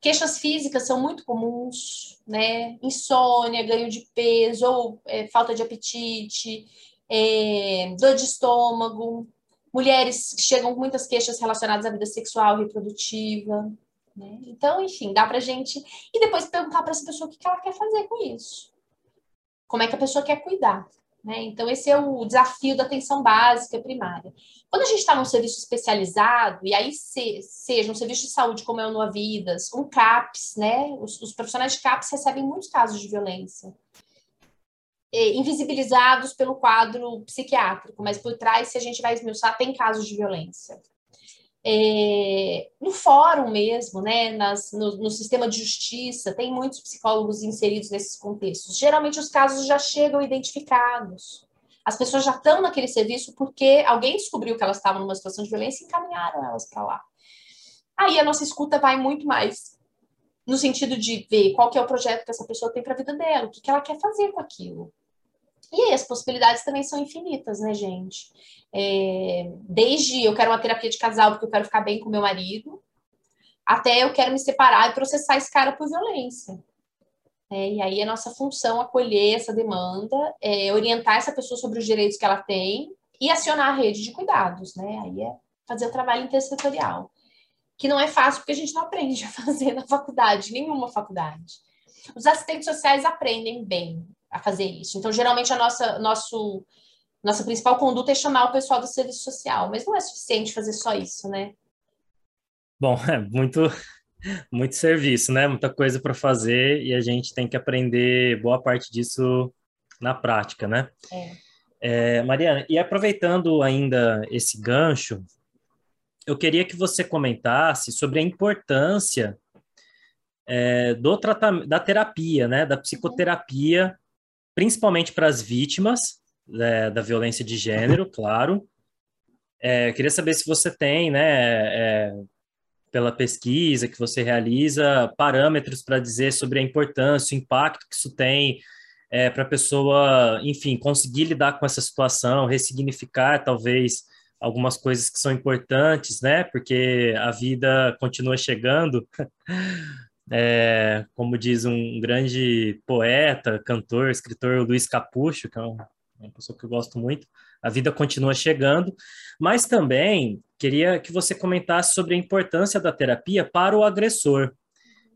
queixas físicas são muito comuns, né? Insônia, ganho de peso, ou é, falta de apetite, é, dor de estômago. Mulheres chegam com muitas queixas relacionadas à vida sexual e reprodutiva. Né? Então, enfim, dá para gente. E depois perguntar para essa pessoa o que ela quer fazer com isso. Como é que a pessoa quer cuidar. Né? Então, esse é o desafio da atenção básica primária. Quando a gente está num serviço especializado, e aí se, seja um serviço de saúde como é o Noa Vidas, um CAPS, né? Os, os profissionais de CAPS recebem muitos casos de violência. é, invisibilizados pelo quadro psiquiátrico, mas por trás, se a gente vai esmiuçar, tem casos de violência. É, no fórum mesmo, né, nas, no, no, sistema de justiça, tem muitos psicólogos inseridos nesses contextos. Geralmente os casos já chegam identificados. As pessoas já estão naquele serviço porque alguém descobriu que elas estavam numa situação de violência e encaminharam elas para lá. Aí a nossa escuta vai muito mais no sentido de ver qual que é o projeto que essa pessoa tem para a vida dela, o que, que ela quer fazer com aquilo. E aí as possibilidades também são infinitas, né, gente? É, desde eu quero uma terapia de casal porque eu quero ficar bem com meu marido, até eu quero me separar e processar esse cara por violência. É, e aí a nossa função é acolher essa demanda, é, orientar essa pessoa sobre os direitos que ela tem e acionar a rede de cuidados, né? Aí é fazer o trabalho intersetorial que não é fácil porque a gente não aprende a fazer na faculdade, nenhuma faculdade. Os assistentes sociais aprendem bem a fazer isso. Então, geralmente, a nossa, nosso, nossa principal conduta é chamar o pessoal do serviço social, mas não é suficiente fazer só isso, né? Bom, é muito, muito serviço, né? Muita coisa para fazer e a gente tem que aprender boa parte disso na prática, né? É. É, Mariana, e aproveitando ainda esse gancho, eu queria que você comentasse sobre a importância é, do tratamento, da terapia, né, da psicoterapia, principalmente para as vítimas é, da violência de gênero, claro. É, queria saber se você tem, né, é, pela pesquisa que você realiza, parâmetros para dizer sobre a importância, o impacto que isso tem é, para a pessoa, enfim, conseguir lidar com essa situação, ressignificar talvez algumas coisas que são importantes, né? Porque a vida continua chegando. É, como diz um grande poeta, cantor, escritor Luiz Capucho, que é uma pessoa que eu gosto muito, a vida continua chegando, mas também queria que você comentasse sobre a importância da terapia para o agressor.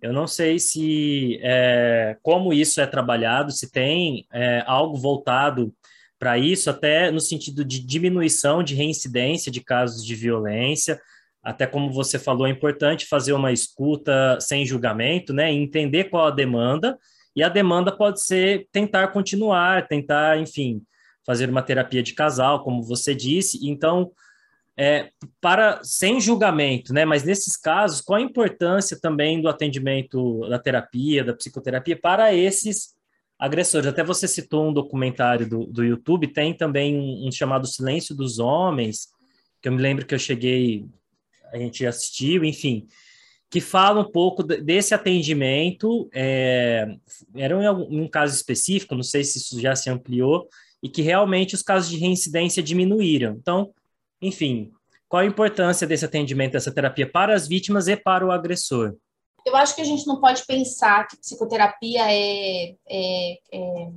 Eu não sei se é, como isso é trabalhado, se tem é, algo voltado para isso, até no sentido de diminuição de reincidência de casos de violência. Até como você falou, é importante fazer uma escuta sem julgamento, né? Entender qual a demanda, e a demanda pode ser tentar continuar, tentar, enfim, fazer uma terapia de casal, como você disse. Então, é, para sem julgamento, né? Mas nesses casos, qual a importância também do atendimento da terapia, da psicoterapia para esses agressores. Até você citou um documentário do, do YouTube, tem também um, um, chamado Silêncio dos Homens, que eu me lembro que eu cheguei, a gente assistiu, enfim, que fala um pouco desse atendimento. É, era um, um caso específico, não sei se isso já se ampliou, e que realmente os casos de reincidência diminuíram. Então, enfim, qual a importância desse atendimento, dessa terapia para as vítimas e para o agressor? eu acho que a gente não pode pensar que psicoterapia é, é, é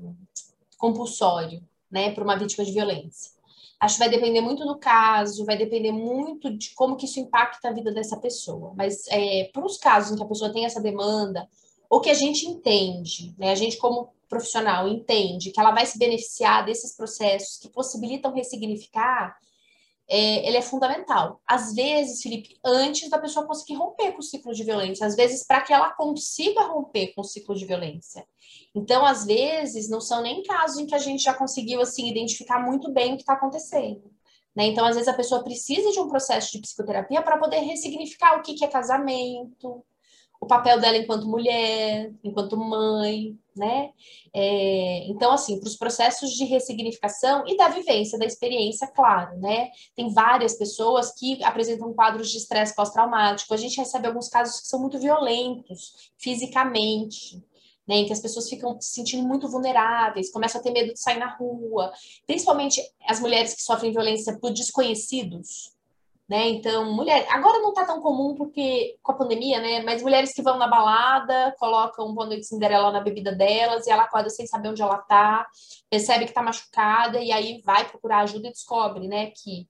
compulsório, né, para uma vítima de violência. Acho que vai depender muito do caso, vai depender muito de como que isso impacta a vida dessa pessoa. Mas é, para os casos em que a pessoa tem essa demanda, ou que a gente entende, né, a gente como profissional entende que ela vai se beneficiar desses processos que possibilitam ressignificar, é, ele é fundamental. Às vezes, Felipe, antes da pessoa conseguir romper com o ciclo de violência, às vezes para que ela consiga romper com o ciclo de violência. Então, às vezes, não são nem casos em que a gente já conseguiu assim identificar muito bem o que está acontecendo. Né? Então, às vezes, a pessoa precisa de um processo de psicoterapia para poder ressignificar o que, que é casamento, o papel dela enquanto mulher, enquanto mãe, né? É, então, assim, para os processos de ressignificação e da vivência, da experiência, claro, né? Tem várias pessoas que apresentam quadros de estresse pós-traumático. A gente recebe alguns casos que são muito violentos fisicamente, né, em que as pessoas ficam se sentindo muito vulneráveis, começam a ter medo de sair na rua, principalmente as mulheres que sofrem violência por desconhecidos, né? Então, mulher, agora não tá tão comum porque com a pandemia, né? Mas mulheres que vão na balada, colocam Boa Noite Cinderela na bebida delas e ela acorda sem saber onde ela tá, percebe que tá machucada e aí vai procurar ajuda e descobre, né, que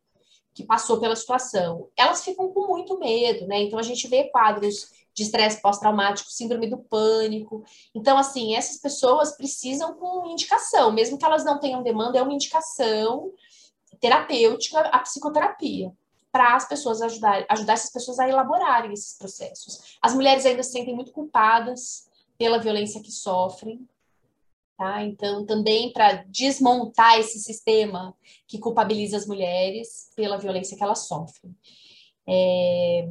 que passou pela situação. Elas ficam com muito medo, né? Então a gente vê quadros de estresse pós-traumático, síndrome do pânico. Então, assim, essas pessoas precisam com indicação, mesmo que elas não tenham demanda, é uma indicação terapêutica a psicoterapia para as pessoas ajudar, ajudar essas pessoas a elaborarem esses processos. As mulheres ainda se sentem muito culpadas pela violência que sofrem, Tá? Então, também para desmontar esse sistema que culpabiliza as mulheres pela violência que elas sofrem. É...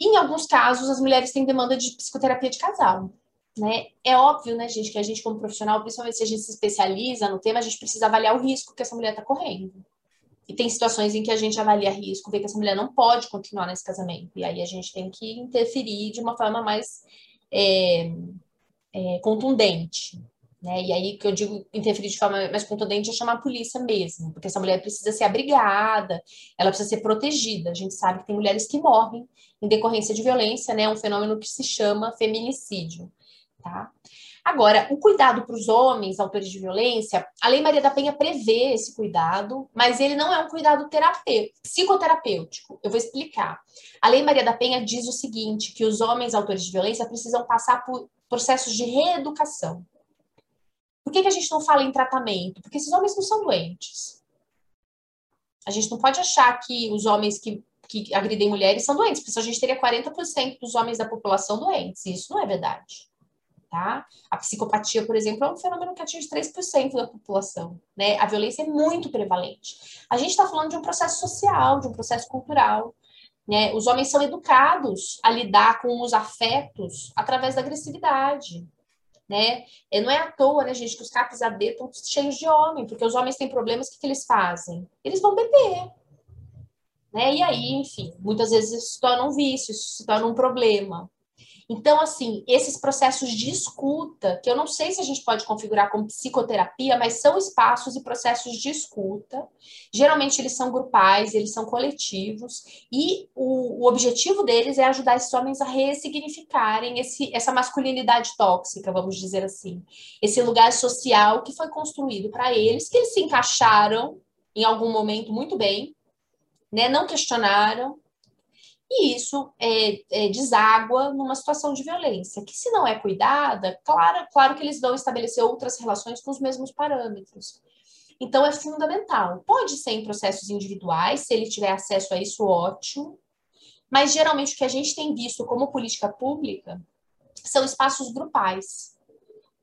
Em alguns casos, as mulheres têm demanda de psicoterapia de casal. Né? É óbvio, né, gente, que a gente, como profissional, principalmente se a gente se especializa no tema, a gente precisa avaliar o risco que essa mulher está correndo. E tem situações em que a gente avalia risco, vê que essa mulher não pode continuar nesse casamento. E aí a gente tem que interferir de uma forma mais é, é, contundente. Né? E aí que eu digo interferir de forma mais contundente é chamar a polícia mesmo, porque essa mulher precisa ser abrigada, ela precisa ser protegida. A gente sabe que tem mulheres que morrem em decorrência de violência, né? É um fenômeno que se chama feminicídio. Tá? Agora, o cuidado para os homens, autores de violência, a Lei Maria da Penha prevê esse cuidado, mas ele não é um cuidado terapêutico, psicoterapêutico. Eu vou explicar. A Lei Maria da Penha diz o seguinte, que os homens autores de violência precisam passar por processos de reeducação. Por que, que a gente não fala em tratamento? Porque esses homens não são doentes. A gente não pode achar que os homens que, que agridem mulheres são doentes, porque a gente teria 40% dos homens da população doentes. E isso não é verdade tá? A psicopatia, por exemplo, é um fenômeno que atinge 3% da população, né? A violência é muito prevalente. A gente está falando de um processo social, de um processo cultural, né? Os homens são educados a lidar com os afetos através da agressividade, né? E não é à toa, né, gente, que os capes AD estão cheios de homem, porque os homens têm problemas, o que, que eles fazem? Eles vão beber, né? E aí, enfim, muitas vezes isso se torna um vício, isso se torna um problema, então, assim, esses processos de escuta, que eu não sei se a gente pode configurar como psicoterapia, mas são espaços e processos de escuta. Geralmente eles são grupais, eles são coletivos, e o, o objetivo deles é ajudar esses homens a ressignificarem esse, essa masculinidade tóxica, vamos dizer assim. Esse lugar social que foi construído para eles, que eles se encaixaram em algum momento muito bem, né? não questionaram, e isso é, é, deságua numa situação de violência, que se não é cuidada, claro, claro que eles vão estabelecer outras relações com os mesmos parâmetros. Então é fundamental. Pode ser em processos individuais, se ele tiver acesso a isso, ótimo. Mas geralmente o que a gente tem visto como política pública são espaços grupais.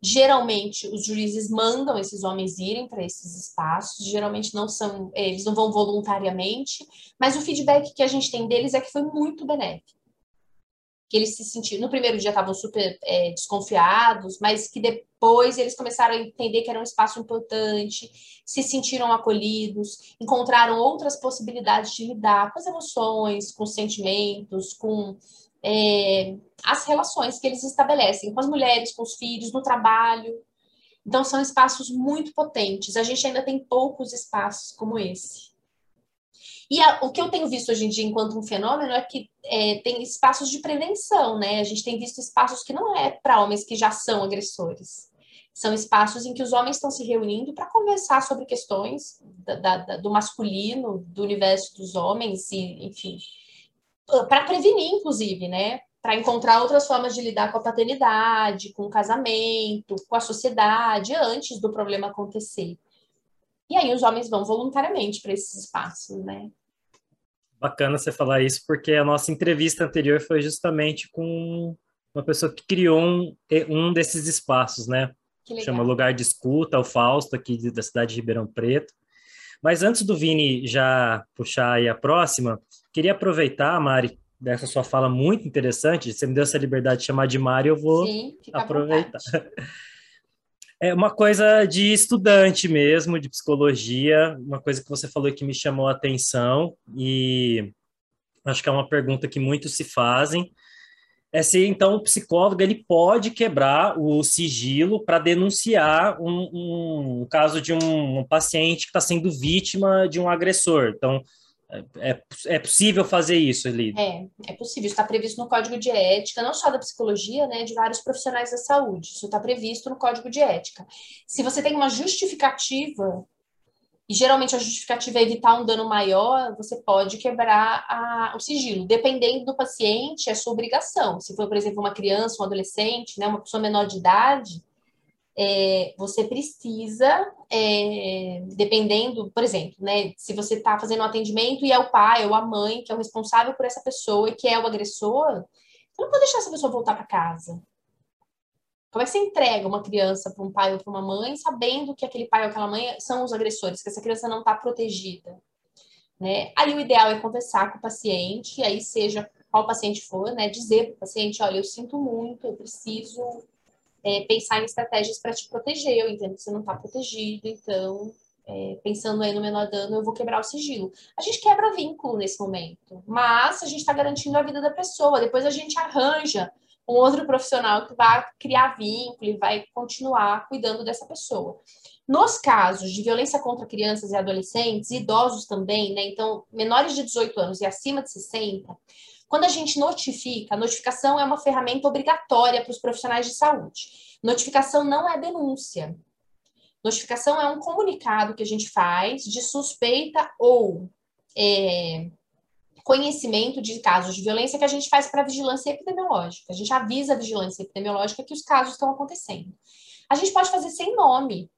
Geralmente, os juízes mandam esses homens irem para esses espaços, geralmente não são, eles não vão voluntariamente, mas o feedback que a gente tem deles é que foi muito benéfico. Que eles se sentiram, no primeiro dia estavam super é, desconfiados, mas que depois eles começaram a entender que era um espaço importante, se sentiram acolhidos, encontraram outras possibilidades de lidar com as emoções, com os sentimentos, com é, as relações que eles estabelecem com as mulheres, com os filhos, no trabalho. Então, são espaços muito potentes. A gente ainda tem poucos espaços como esse. E a, o que eu tenho visto hoje em dia enquanto um fenômeno é que é, tem espaços de prevenção, né? A gente tem visto espaços que não é para homens que já são agressores. São espaços em que os homens estão se reunindo para conversar sobre questões da, da, do masculino, do universo dos homens, e, enfim, para prevenir, inclusive, né? Para encontrar outras formas de lidar com a paternidade, com o casamento, com a sociedade, antes do problema acontecer. E aí os homens vão voluntariamente para esses espaços, né? Bacana você falar isso, porque a nossa entrevista anterior foi justamente com uma pessoa que criou um, um desses espaços, né? Chama Lugar de Escuta, o Fausto, aqui da cidade de Ribeirão Preto. Mas antes do Vini já puxar aí a próxima, queria aproveitar, Mari, dessa sua fala muito interessante, você me deu essa liberdade de chamar de Mari, eu vou Sim, aproveitar. É uma coisa de estudante mesmo, de psicologia, uma coisa que você falou que me chamou a atenção e acho que é uma pergunta que muitos se fazem, é se então o psicólogo ele pode quebrar o sigilo para denunciar um, um, caso de um, um paciente que está sendo vítima de um agressor. Então, é, é possível fazer isso ali? É, é possível. Está previsto no Código de Ética, não só da psicologia, né, de vários profissionais da saúde. Isso está previsto no Código de Ética. Se você tem uma justificativa e geralmente a justificativa é evitar um dano maior, você pode quebrar a, o sigilo. Dependendo do paciente, é sua obrigação. Se for, por exemplo, uma criança, um adolescente, né, uma pessoa menor de idade, é, você precisa, é, dependendo, por exemplo, né, se você está fazendo um atendimento e é o pai ou a mãe que é o responsável por essa pessoa e que é o agressor, você não pode deixar essa pessoa voltar para casa. Como é que você entrega uma criança para um pai ou para uma mãe, sabendo que aquele pai ou aquela mãe são os agressores, que essa criança não está protegida? Né? Aí o ideal é conversar com o paciente, aí seja qual paciente for, né? Dizer para o paciente, olha, eu sinto muito, eu preciso é, pensar em estratégias para te proteger, eu entendo que você não está protegido, então é, pensando aí no menor dano, eu vou quebrar o sigilo. A gente quebra vínculo nesse momento, mas a gente está garantindo a vida da pessoa. Depois a gente arranja um outro profissional que vai criar vínculo e vai continuar cuidando dessa pessoa. Nos casos de violência contra crianças e adolescentes, idosos também, né? Então, menores de 18 anos e acima de 60, quando a gente notifica, a notificação é uma ferramenta obrigatória para os profissionais de saúde. Notificação não é denúncia. Notificação é um comunicado que a gente faz de suspeita ou é, conhecimento de casos de violência que a gente faz para a vigilância epidemiológica. A gente avisa a vigilância epidemiológica que os casos estão acontecendo. A gente pode fazer sem nome.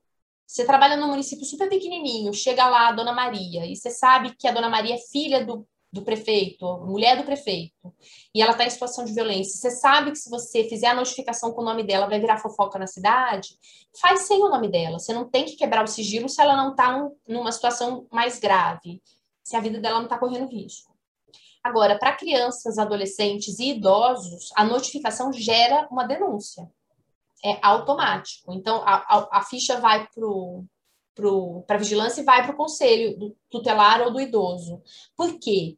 Você trabalha num município super pequenininho, chega lá a Dona Maria, e você sabe que a Dona Maria é filha do, do prefeito, mulher do prefeito, e ela está em situação de violência. Você sabe que se você fizer a notificação com o nome dela, vai virar fofoca na cidade. Faz sem o nome dela. Você não tem que quebrar o sigilo se ela não está numa situação mais grave, se a vida dela não está correndo risco. Agora, para crianças, adolescentes e idosos, a notificação gera uma denúncia. É automático. Então, a, a, a ficha vai para a vigilância e vai para o conselho do tutelar ou do idoso. Por quê?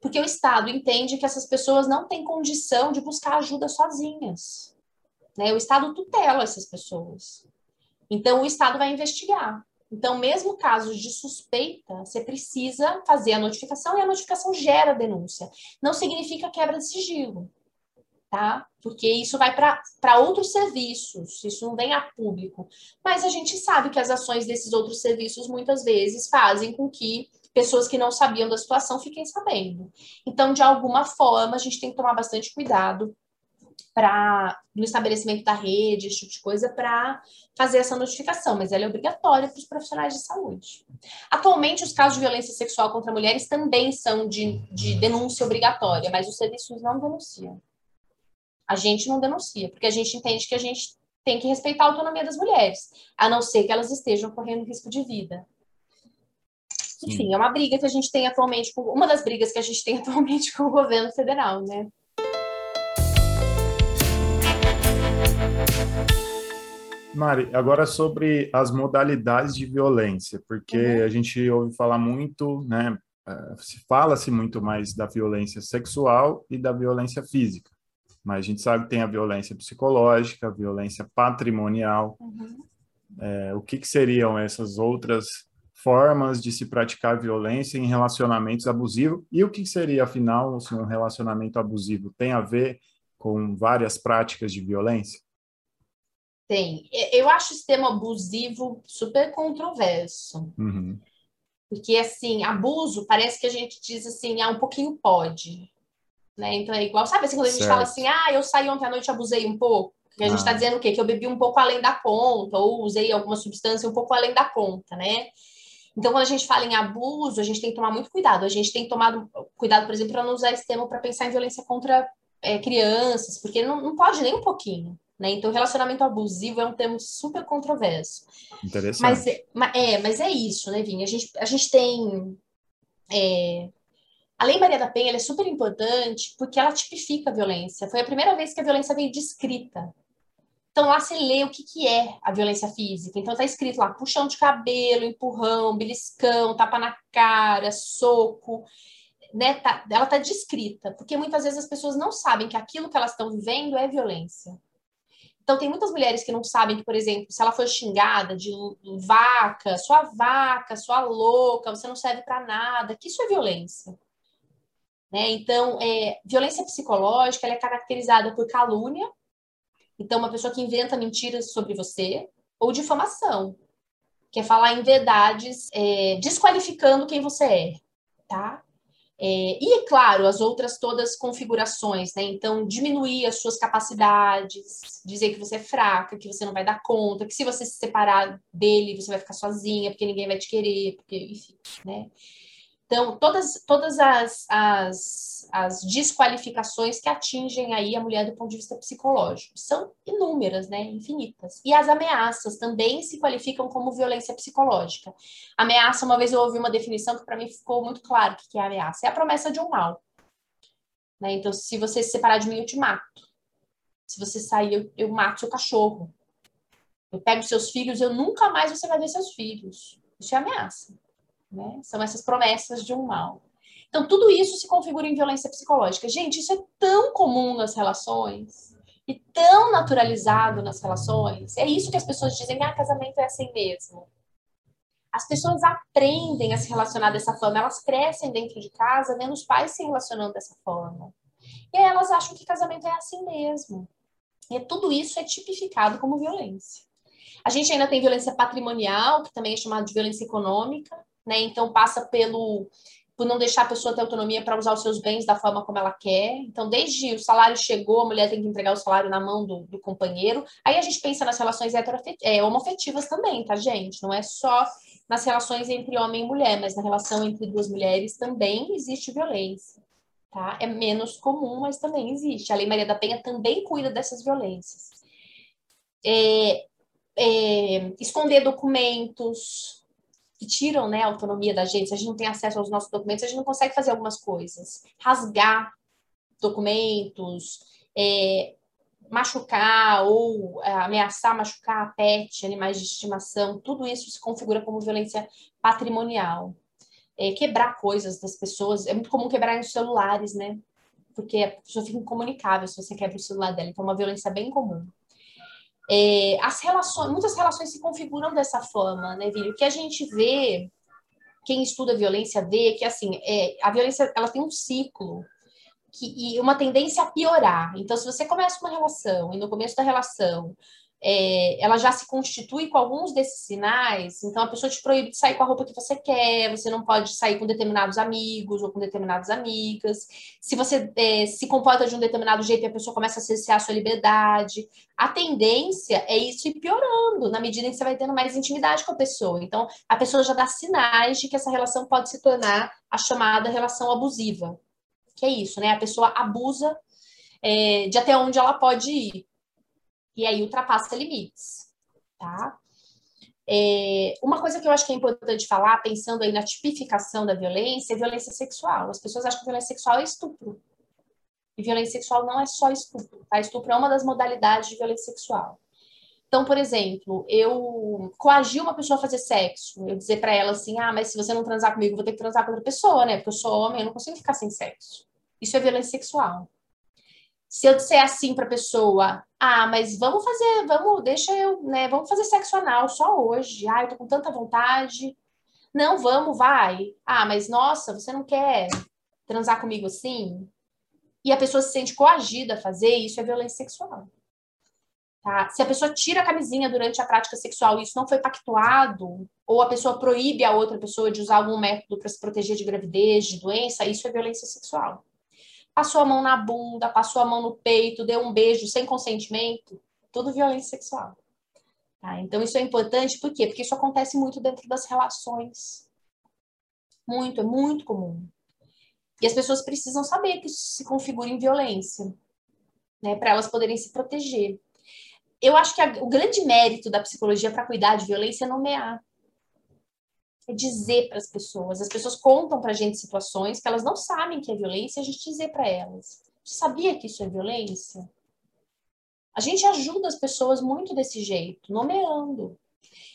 Porque o Estado entende que essas pessoas não têm condição de buscar ajuda sozinhas. Né? O Estado tutela essas pessoas. Então, o Estado vai investigar. Então, mesmo casos de suspeita, você precisa fazer a notificação e a notificação gera denúncia. Não significa quebra de sigilo, tá? Porque isso vai para outros serviços, isso não vem a público. Mas a gente sabe que as ações desses outros serviços muitas vezes fazem com que pessoas que não sabiam da situação fiquem sabendo. Então, de alguma forma, a gente tem que tomar bastante cuidado para no estabelecimento da rede, esse tipo de coisa, para fazer essa notificação, mas ela é obrigatória para os profissionais de saúde. Atualmente, os casos de violência sexual contra mulheres também são de, de denúncia obrigatória, mas os serviços não denunciam. A gente não denuncia, porque a gente entende que a gente tem que respeitar a autonomia das mulheres, a não ser que elas estejam correndo risco de vida. Enfim, Sim. é uma briga que a gente tem atualmente, uma das brigas que a gente tem atualmente com o governo federal, né? Mari, agora sobre as modalidades de violência, porque uhum. a gente ouve falar muito, né? Eh, se fala-se muito mais da violência sexual e da violência física, mas a gente sabe que tem a violência psicológica, a violência patrimonial. Uhum. É, o que, que seriam essas outras formas de se praticar violência em relacionamentos abusivos e o que seria, afinal, se um relacionamento abusivo tem a ver com várias práticas de violência? Tem. Eu acho esse tema abusivo super controverso. Uhum. Porque, assim, abuso, parece que a gente diz assim, ah, um pouquinho pode. Né? Então é igual, sabe assim, quando a gente certo. fala assim, ah, eu saí ontem à noite e abusei um pouco. Que a ah. gente está dizendo o quê? Que eu bebi um pouco além da conta, ou usei alguma substância um pouco além da conta, né? Então, quando a gente fala em abuso, a gente tem que tomar muito cuidado. A gente tem que tomar cuidado, por exemplo, para não usar esse termo para pensar em violência contra é, crianças, porque não, não pode nem um pouquinho. Né? Então, relacionamento abusivo é um termo super controverso. Interessante. Mas é, é mas é isso, né, Vinha? A gente, a gente tem. É, a Lei Maria da Penha é super importante porque ela tipifica a violência. Foi a primeira vez que a violência veio descrita. Então, lá você lê o que, que é a violência física. Então, tá escrito lá: puxão de cabelo, empurrão, beliscão, tapa na cara, soco. Né, tá, ela tá descrita, porque muitas vezes as pessoas não sabem que aquilo que elas estão vivendo é violência. Então, tem muitas mulheres que não sabem que, por exemplo, se ela for xingada de vaca, sua vaca, sua louca, você não serve para nada, que isso é violência. Né? Então, é, violência psicológica é caracterizada por calúnia, então, uma pessoa que inventa mentiras sobre você, ou difamação, que é falar em verdades é, desqualificando quem você é, tá? É, e, claro, as outras todas configurações, né? Então, diminuir as suas capacidades, dizer que você é fraca, que você não vai dar conta, que se você se separar dele, você vai ficar sozinha, porque ninguém vai te querer, porque, enfim, né? Então, todas, todas as, as, as desqualificações que atingem aí a mulher do ponto de vista psicológico são inúmeras, né, infinitas. E as ameaças também se qualificam como violência psicológica. Ameaça, uma vez eu ouvi uma definição que para mim ficou muito claro o que é ameaça. É a promessa de um mal. Né? Então, se você se separar de mim, eu te mato. Se você sair, eu, eu mato seu cachorro. Eu pego seus filhos, eu nunca mais você vai ver seus filhos. Isso é ameaça. Né? São essas promessas de um mal. Então, tudo isso se configura em violência psicológica. Gente, isso é tão comum nas relações e tão naturalizado nas relações. É isso que as pessoas dizem, ah, casamento é assim mesmo. As pessoas aprendem a se relacionar dessa forma, elas crescem dentro de casa vendo os pais se relacionando dessa forma. E aí elas acham que casamento é assim mesmo. E tudo isso é tipificado como violência. A gente ainda tem violência patrimonial, que também é chamada de violência econômica, né? Então passa pelo por não deixar a pessoa ter autonomia para usar os seus bens da forma como ela quer. Então, desde o salário chegou, a mulher tem que entregar o salário na mão do, do companheiro. Aí a gente pensa nas relações é, homoafetivas também, tá, gente? Não é só nas relações entre homem e mulher, mas na relação entre duas mulheres também existe violência. Tá? É menos comum, mas também existe. A Lei Maria da Penha também cuida dessas violências. É, é, esconder documentos, que tiram né, a autonomia da gente, se a gente não tem acesso aos nossos documentos, a gente não consegue fazer algumas coisas. Rasgar documentos, é, machucar ou é, ameaçar machucar a pet, animais de estimação, tudo isso se configura como violência patrimonial. É, quebrar coisas das pessoas, é muito comum quebrar os celulares, né? Porque a pessoa fica incomunicável se você quebra o celular dela, então é uma violência bem comum. É, as relações, muitas relações se configuram dessa forma, né, Vini? O que a gente vê, quem estuda violência vê que assim, é, a violência ela tem um ciclo que, e uma tendência a piorar. Então, se você começa uma relação e no começo da relação é, ela já se constitui com alguns desses sinais, então a pessoa te proíbe de sair com a roupa que você quer, você não pode sair com determinados amigos ou com determinadas amigas. Se você é, se comporta de um determinado jeito, a pessoa começa a cercear a sua liberdade. A tendência é isso ir piorando na medida em que você vai tendo mais intimidade com a pessoa. Então, a pessoa já dá sinais de que essa relação pode se tornar a chamada relação abusiva. Que é isso, né? A pessoa abusa é, de até onde ela pode ir e aí ultrapassa limites, tá? É, uma coisa que eu acho que é importante falar, pensando aí na tipificação da violência, é violência sexual. As pessoas acham que violência sexual é estupro. E violência sexual não é só estupro, tá? Estupro é uma das modalidades de violência sexual. Então, por exemplo, eu coagir uma pessoa a fazer sexo, eu dizer para ela assim: ah, mas se você não transar comigo, vou ter que transar com outra pessoa, né? Porque eu sou homem, eu não consigo ficar sem sexo. Isso é violência sexual. Se eu disser assim para a pessoa, ah, mas vamos fazer, vamos, deixa eu, né? Vamos fazer sexo anal só hoje. Ah, eu tô com tanta vontade. Não, vamos, vai. Ah, mas nossa, você não quer transar comigo assim? E a pessoa se sente coagida a fazer isso, é violência sexual. Tá? Se a pessoa tira a camisinha durante a prática sexual e isso não foi pactuado, ou a pessoa proíbe a outra pessoa de usar algum método para se proteger de gravidez, de doença, isso é violência sexual passou a mão na bunda, passou a mão no peito, deu um beijo sem consentimento, tudo violência sexual. Tá? Então, isso é importante, por quê? Porque isso acontece muito dentro das relações. Muito, é muito comum. E as pessoas precisam saber que isso se configura em violência, né, para elas poderem se proteger. Eu acho que a, o grande mérito da psicologia para cuidar de violência é nomear é dizer para as pessoas. As pessoas contam para a gente situações que elas não sabem que é violência, a gente dizer para elas. Você sabia que isso é violência? A gente ajuda as pessoas muito desse jeito, nomeando.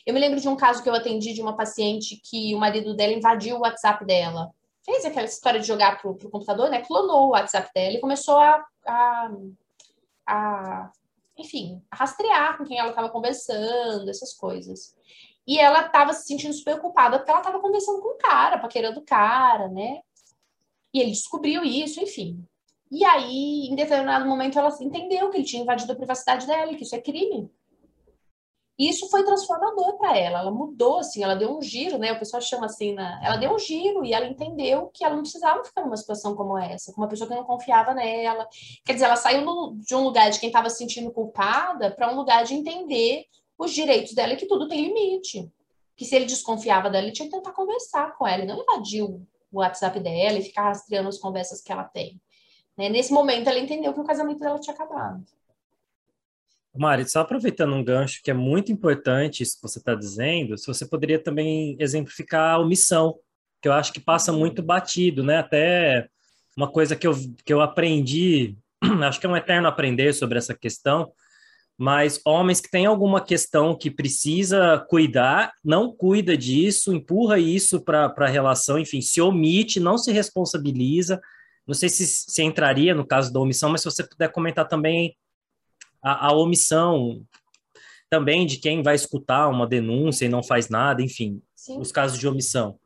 Eu me lembro de um caso que eu atendi de uma paciente que o marido dela invadiu o WhatsApp dela. Fez aquela história de jogar pro, pro computador, né? Clonou o WhatsApp dela e começou a, a, a enfim, a rastrear com quem ela estava conversando, essas coisas. E ela estava se sentindo super preocupada porque ela estava conversando com o cara, paquerando o cara, né? E ele descobriu isso, enfim. E aí, em determinado momento, ela entendeu que ele tinha invadido a privacidade dela, que isso é crime. E isso foi transformador para ela. Ela mudou, assim, ela deu um giro, né? O pessoal chama assim, na... ela deu um giro e ela entendeu que ela não precisava ficar numa situação como essa, com uma pessoa que não confiava nela. Quer dizer, ela saiu no... de um lugar de quem estava se sentindo culpada para um lugar de entender os direitos dela e que tudo tem limite. Que se ele desconfiava dela, ele tinha que tentar conversar com ela e não invadir o WhatsApp dela e ficar rastreando as conversas que ela tem. Né? Nesse momento, ela entendeu que o casamento dela tinha acabado. Mari, só aproveitando um gancho que é muito importante, isso que você está dizendo, se você poderia também exemplificar a omissão, que eu acho que passa muito batido, né? Até uma coisa que eu, que eu aprendi, acho que é um eterno aprender sobre essa questão, mas homens que têm alguma questão que precisa cuidar, não cuida disso, empurra isso para a relação, enfim, se omite, não se responsabiliza. Não sei se, se entraria no caso da omissão, mas se você puder comentar também a, a omissão também de quem vai escutar uma denúncia e não faz nada, enfim, Sim. os casos de omissão.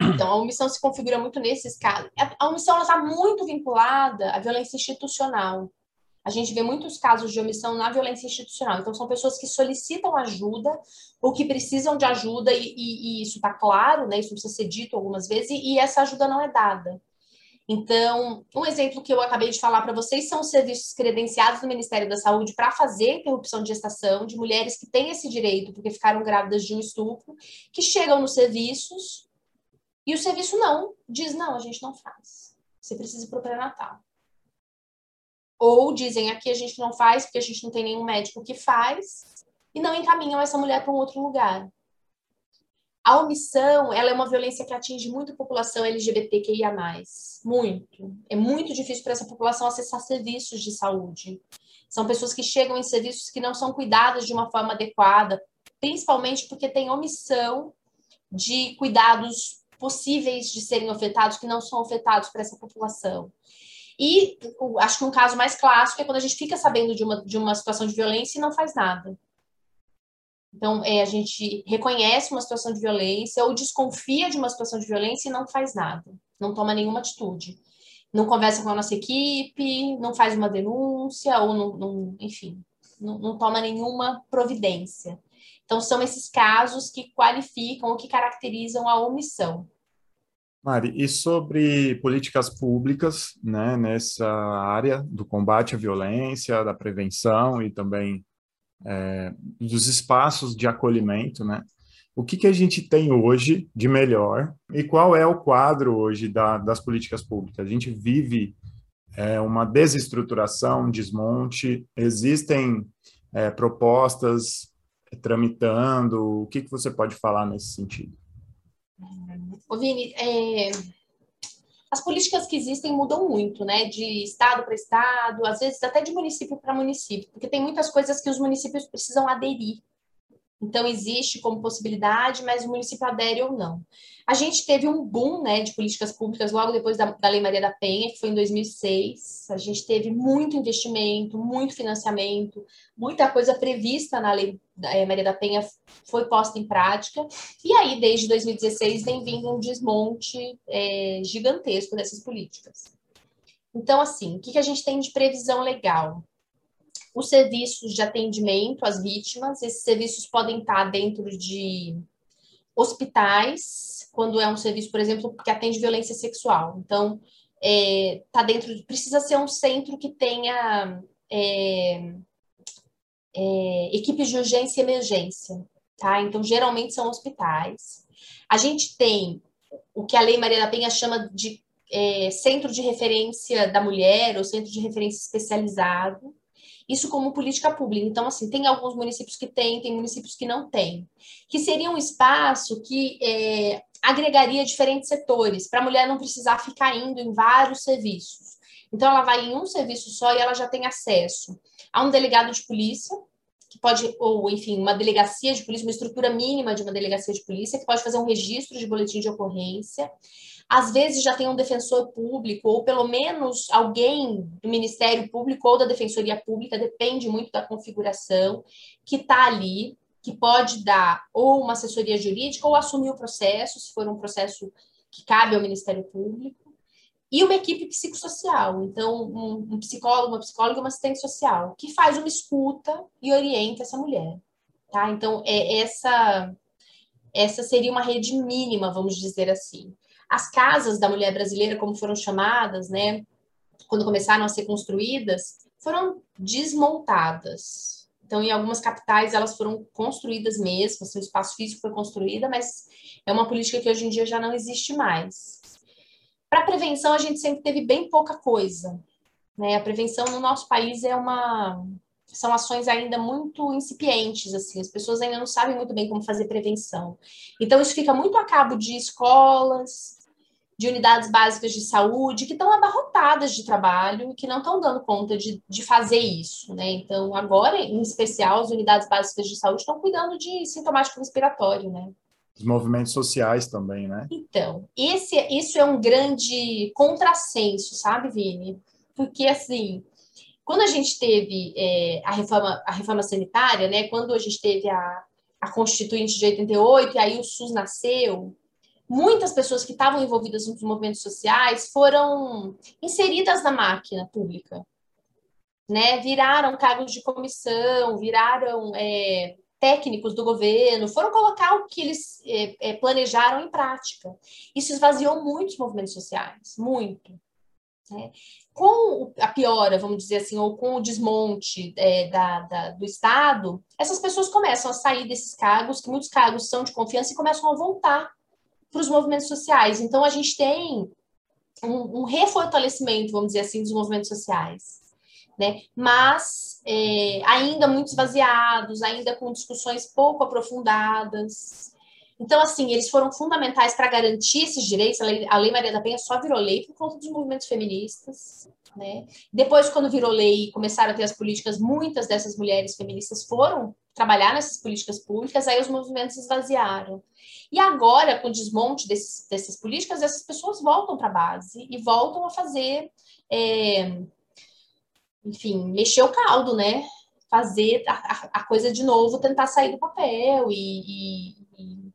Então, a omissão se configura muito nesses casos. A omissão está muito vinculada à violência institucional. A gente vê muitos casos de omissão na violência institucional. Então, são pessoas que solicitam ajuda ou que precisam de ajuda, e, e, e isso está claro, né? Isso precisa ser dito algumas vezes, e, e essa ajuda não é dada. Então, um exemplo que eu acabei de falar para vocês são os serviços credenciados do Ministério da Saúde para fazer interrupção de gestação de mulheres que têm esse direito porque ficaram grávidas de um estupro, que chegam nos serviços e o serviço não, diz: não, a gente não faz. Você precisa ir para o pré-natal. Ou dizem aqui a gente não faz porque a gente não tem nenhum médico que faz e não encaminham essa mulher para um outro lugar. A omissão, ela é uma violência que atinge muito a população LGBTQIA+. Muito. É muito difícil para essa população acessar serviços de saúde. São pessoas que chegam em serviços que não são cuidadas de uma forma adequada, principalmente porque tem omissão de cuidados possíveis de serem afetados que não são afetados para essa população. E acho que um caso mais clássico é quando a gente fica sabendo de uma, de uma situação de violência e não faz nada. Então, é, a gente reconhece uma situação de violência ou desconfia de uma situação de violência e não faz nada, não toma nenhuma atitude. Não conversa com a nossa equipe, não faz uma denúncia, ou não, não enfim, não, não toma nenhuma providência. Então, são esses casos que qualificam ou que caracterizam a omissão. Mari, e sobre políticas públicas, né, nessa área do combate à violência, da prevenção e também é, dos espaços de acolhimento, né? O que, que a gente tem hoje de melhor e qual é o quadro hoje da, das políticas públicas? A gente vive é, uma desestruturação, um desmonte, existem é, propostas tramitando, o que, que você pode falar nesse sentido? Ô, Vini, é, as políticas que existem mudam muito, né? De estado para estado, às vezes até de município para município, porque tem muitas coisas que os municípios precisam aderir. Então, existe como possibilidade, mas o município adere ou não. A gente teve um boom né, de políticas públicas logo depois da, da Lei Maria da Penha, que foi em 2006. A gente teve muito investimento, muito financiamento, muita coisa prevista na Lei é, Maria da Penha foi posta em prática. E aí, desde 2016, vem vindo um desmonte é, gigantesco dessas políticas. Então, assim, o que, que a gente tem de previsão legal? Os serviços de atendimento às vítimas, esses serviços podem estar dentro de hospitais, quando é um serviço, por exemplo, que atende violência sexual. Então, é, tá dentro, precisa ser um centro que tenha é, é, equipes de urgência e emergência, tá? Então, geralmente são hospitais. A gente tem o que a Lei Maria da Penha chama de é, centro de referência da mulher ou centro de referência especializado isso como política pública. Então, assim, tem alguns municípios que têm, tem municípios que não têm, que seria um espaço que é, agregaria diferentes setores, para a mulher não precisar ficar indo em vários serviços. Então, ela vai em um serviço só e ela já tem acesso a um delegado de polícia, que pode, ou enfim, uma delegacia de polícia, uma estrutura mínima de uma delegacia de polícia, que pode fazer um registro de boletim de ocorrência às vezes já tem um defensor público, ou pelo menos alguém do Ministério Público ou da Defensoria Pública, depende muito da configuração, que está ali, que pode dar ou uma assessoria jurídica ou assumir o processo, se for um processo que cabe ao Ministério Público, e uma equipe psicossocial, então um, um psicólogo, uma psicóloga, uma assistente social, que faz uma escuta e orienta essa mulher, tá? Então é essa essa seria uma rede mínima, vamos dizer assim. As casas da mulher brasileira, como foram chamadas, né, quando começaram a ser construídas, foram desmontadas. Então, em algumas capitais, elas foram construídas mesmo, assim, o espaço físico foi construído, mas é uma política que hoje em dia já não existe mais. Para prevenção, a gente sempre teve bem pouca coisa. Né? A prevenção no nosso país é uma são ações ainda muito incipientes, assim, as pessoas ainda não sabem muito bem como fazer prevenção. Então, isso fica muito a cabo de escolas, de unidades básicas de saúde, que estão abarrotadas de trabalho e que não estão dando conta de, de fazer isso, né? Então, agora, em especial, as unidades básicas de saúde estão cuidando de sintomático respiratório, né? Os movimentos sociais também, né? Então, esse, isso é um grande contrassenso, sabe, Vini? Porque, assim, quando a gente teve é, a, reforma, a reforma sanitária, né, quando a gente teve a, a Constituinte de 88, e aí o SUS nasceu, muitas pessoas que estavam envolvidas nos movimentos sociais foram inseridas na máquina pública, né? Viraram cargos de comissão, viraram é, técnicos do governo, foram colocar o que eles é, é planejaram em prática. Isso esvaziou muitos movimentos sociais, muito. Né? Com a piora, vamos dizer assim, ou com o desmonte é, da, da, do Estado, essas pessoas começam a sair desses cargos, que muitos cargos são de confiança, e começam a voltar para os movimentos sociais. Então, a gente tem um, um refortalecimento, vamos dizer assim, dos movimentos sociais. Né? Mas é, ainda muito esvaziados, ainda com discussões pouco aprofundadas. Então, assim, eles foram fundamentais para garantir esses direitos. A lei, a lei, Maria da Penha só virou lei por conta dos movimentos feministas. Né? Depois, quando virou lei e começaram a ter as políticas, muitas dessas mulheres feministas foram trabalhar nessas políticas públicas, aí os movimentos esvaziaram. E agora, com o desmonte desses, dessas políticas, essas pessoas voltam para a base e voltam a fazer, é, enfim, mexer o caldo, né? Fazer a, a, coisa de novo, tentar sair do papel e, e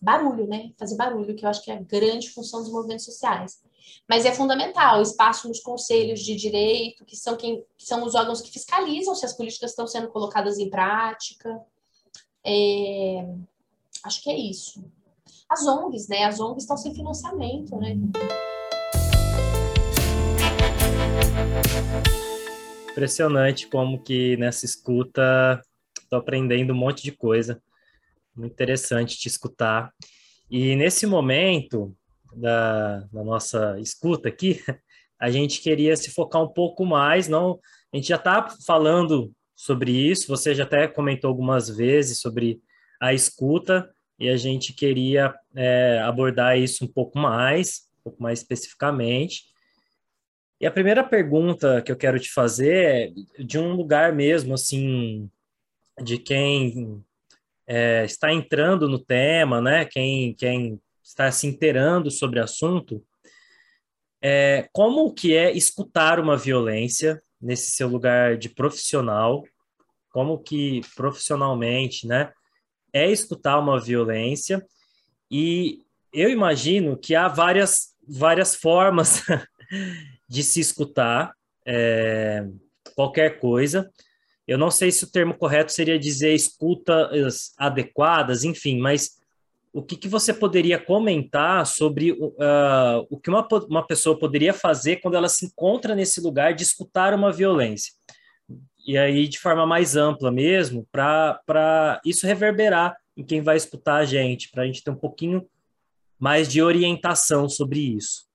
barulho, né? Fazer barulho, que eu acho que é a grande função dos movimentos sociais. Mas é fundamental, espaço nos conselhos de direito, que são, quem, que são os órgãos que fiscalizam se as políticas estão sendo colocadas em prática. É, acho que é isso. As ONGs, né? As ONGs estão sem financiamento, né? Impressionante como que nessa escuta estou aprendendo um monte de coisa. Muito interessante te escutar. E nesse momento da, da nossa escuta aqui, a gente queria se focar um pouco mais, não, a gente já está falando sobre isso, você já até comentou algumas vezes sobre a escuta, e a gente queria é, abordar isso um pouco mais, um pouco mais especificamente. E a primeira pergunta que eu quero te fazer é de um lugar mesmo, assim, de quem é, está entrando no tema, né? Quem, quem está se inteirando sobre o assunto, é, como que é escutar uma violência nesse seu lugar de profissional, como que profissionalmente, né, é escutar uma violência? E eu imagino que há várias, várias formas de se escutar é, qualquer coisa, eu não sei se o termo correto seria dizer escutas adequadas, enfim, mas o que, que você poderia comentar sobre uh, o que uma, uma pessoa poderia fazer quando ela se encontra nesse lugar de escutar uma violência? E aí, de forma mais ampla mesmo, para isso reverberar em quem vai escutar a gente, para a gente ter um pouquinho mais de orientação sobre isso.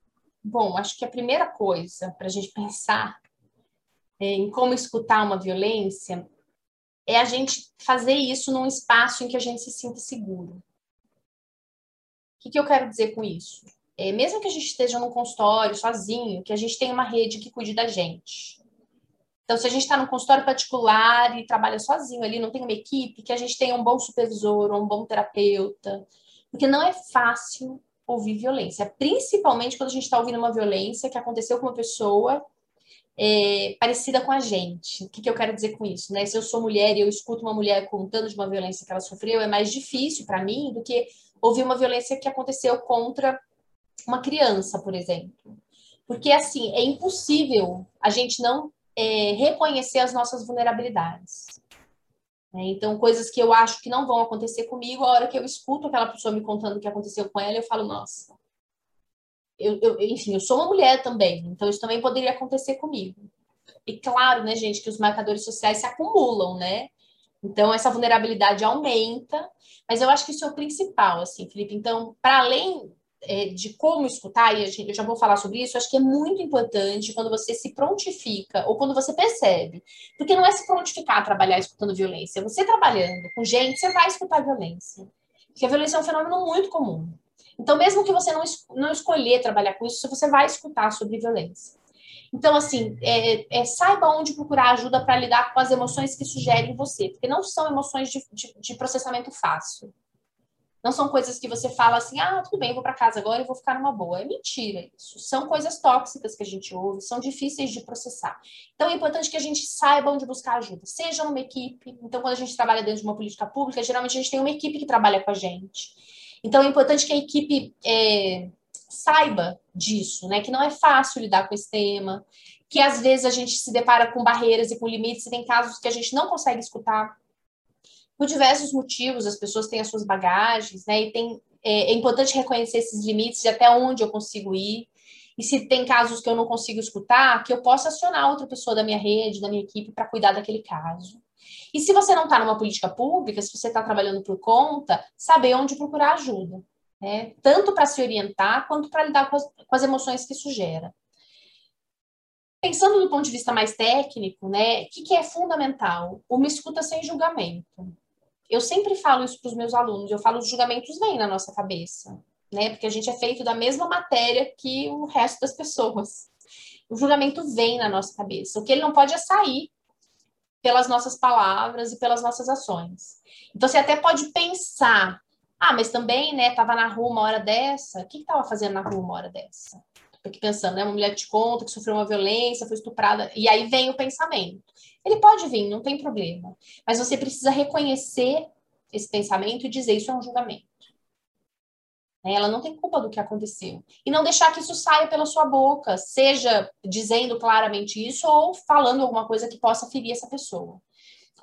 Bom, acho que a primeira coisa para a gente pensar em como escutar uma violência, é a gente fazer isso num espaço em que a gente se sinta seguro. Que, que eu quero dizer com isso? É, mesmo que a gente esteja num consultório sozinho, que a gente tenha uma rede que cuide da gente. Então, se a gente está num consultório particular e trabalha sozinho ali, não tem uma equipe, que a gente tenha um bom supervisor ou um bom terapeuta, porque não é fácil ouvir violência, principalmente quando a gente está ouvindo uma violência que aconteceu com uma pessoa é, parecida com a gente. O que, que, eu quero dizer com isso? Né? Se eu sou mulher e eu escuto uma mulher contando de uma violência que ela sofreu, é mais difícil para mim do que ouvir uma violência que aconteceu contra uma criança, por exemplo. Porque, assim, é impossível a gente não é, reconhecer as nossas vulnerabilidades. Né? Então, coisas que eu acho que não vão acontecer comigo, a hora que eu escuto aquela pessoa me contando o que aconteceu com ela, eu falo, nossa, eu, eu, enfim, eu sou uma mulher também, então isso também poderia acontecer comigo. E claro, né, gente, que os marcadores sociais se acumulam, né? Então essa vulnerabilidade aumenta, mas eu acho que isso é o principal, assim, Felipe. Então, para além é, de como escutar, e gente, eu já vou falar sobre isso, acho que é muito importante quando você se prontifica ou quando você percebe. Porque não é se prontificar a trabalhar escutando violência. Você trabalhando com gente, você vai escutar violência. Porque a violência é um fenômeno muito comum. Então, mesmo que você não, não escolher trabalhar com isso, você vai escutar sobre violência. Então, assim, é, é, saiba onde procurar ajuda para lidar com as emoções que sugerem você, porque não são emoções de, de, de processamento fácil. Não são coisas que você fala assim, ah, tudo bem, eu vou para casa agora e vou ficar numa boa. É mentira isso. São coisas tóxicas que a gente ouve, são difíceis de processar. Então é importante que a gente saiba onde buscar ajuda, seja numa equipe. Então, quando a gente trabalha dentro de uma política pública, geralmente a gente tem uma equipe que trabalha com a gente. Então é importante que a equipe é, saiba disso, né? Que não é fácil lidar com esse tema, que às vezes a gente se depara com barreiras e com limites, e tem casos que a gente não consegue escutar por diversos motivos, as pessoas têm as suas bagagens, né? E tem, é, é importante reconhecer esses limites de até onde eu consigo ir. E se tem casos que eu não consigo escutar, que eu possa acionar outra pessoa da minha rede, da minha equipe, para cuidar daquele caso. E se você não está numa política pública, se você está trabalhando por conta, saber onde procurar ajuda. Né? Tanto para se orientar, quanto para lidar com as, com as emoções que isso gera. Pensando do ponto de vista mais técnico, né, o que, que é fundamental? Uma escuta sem julgamento. Eu sempre falo isso para os meus alunos, eu falo os julgamentos vêm na nossa cabeça, né? Porque a gente é feito da mesma matéria que o resto das pessoas. O julgamento vem na nossa cabeça. O que ele não pode é sair pelas nossas palavras e pelas nossas ações. Então você até pode pensar, ah, mas também, né, tava na rua uma hora dessa, o que que tava fazendo na rua uma hora dessa? Aqui pensando, né, uma mulher te conta que sofreu uma violência, foi estuprada, e aí vem o pensamento. Ele pode vir, não tem problema. Mas você precisa reconhecer esse pensamento e dizer isso é um julgamento. Né? Ela não tem culpa do que aconteceu. E não deixar que isso saia pela sua boca, seja dizendo claramente isso ou falando alguma coisa que possa ferir essa pessoa.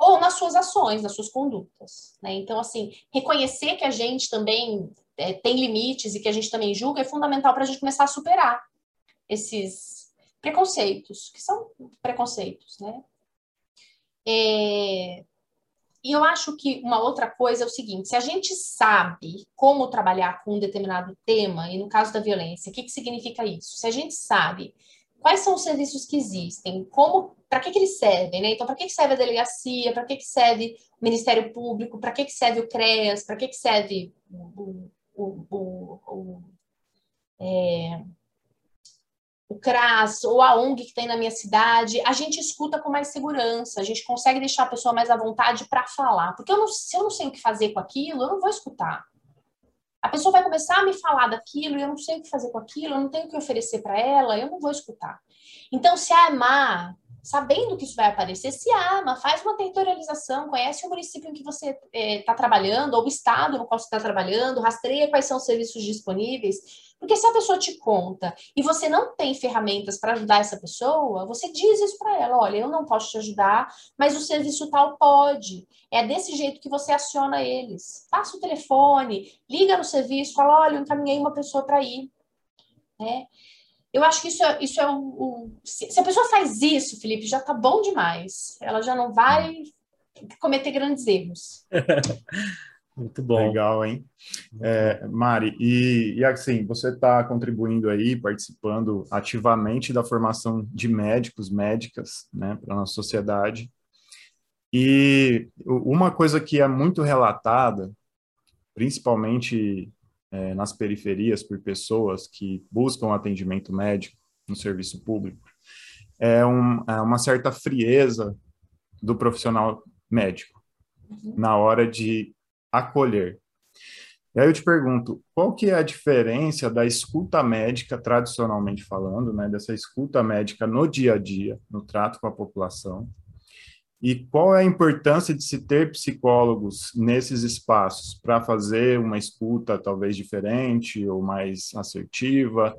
Ou nas suas ações, nas suas condutas. Né? Então, assim, reconhecer que a gente também é, tem limites e que a gente também julga é fundamental para a gente começar a superar esses preconceitos, que são preconceitos, né? É... E eu acho que uma outra coisa é o seguinte: se a gente sabe como trabalhar com um determinado tema, e no caso da violência, o que, que significa isso? Se a gente sabe quais são os serviços que existem, como, para que, que eles servem, né? Então, para que, que serve a delegacia, para que, que serve o Ministério Público, para que, que serve o CREAS, para que, que serve o, o, o, o é, o CRAS ou a ONG que tem na minha cidade, a gente escuta com mais segurança, a gente consegue deixar a pessoa mais à vontade para falar. Porque eu não, se eu não sei o que fazer com aquilo, eu não vou escutar. A pessoa vai começar a me falar daquilo e eu não sei o que fazer com aquilo, eu não tenho o que oferecer para ela, eu não vou escutar. Então, se amar, sabendo que isso vai aparecer, se ama, faz uma territorialização, conhece o município em que você está eh, trabalhando, ou o estado no qual você está trabalhando, rastreia quais são os serviços disponíveis porque se a pessoa te conta e você não tem ferramentas para ajudar essa pessoa, você diz isso para ela: olha, eu não posso te ajudar, mas o serviço tal pode. É desse jeito que você aciona eles. Passa o telefone, liga no serviço, fala: olha, eu encaminhei uma pessoa para ir. Né? Eu acho que isso é, isso é o. Se a pessoa faz isso, Felipe, já tá bom demais. Ela já não vai cometer grandes erros. Muito bom. Legal, hein? É, Mari, e, e assim, você está contribuindo aí, participando ativamente da formação de médicos, médicas, né, para a nossa sociedade. E uma coisa que é muito relatada, principalmente é, nas periferias, por pessoas que buscam atendimento médico no serviço público, é, um, é uma certa frieza do profissional médico na hora de acolher. E aí eu te pergunto, qual que é a diferença da escuta médica, tradicionalmente falando, né, dessa escuta médica no dia a dia, no trato com a população, e qual é a importância de se ter psicólogos nesses espaços para fazer uma escuta talvez diferente ou mais assertiva?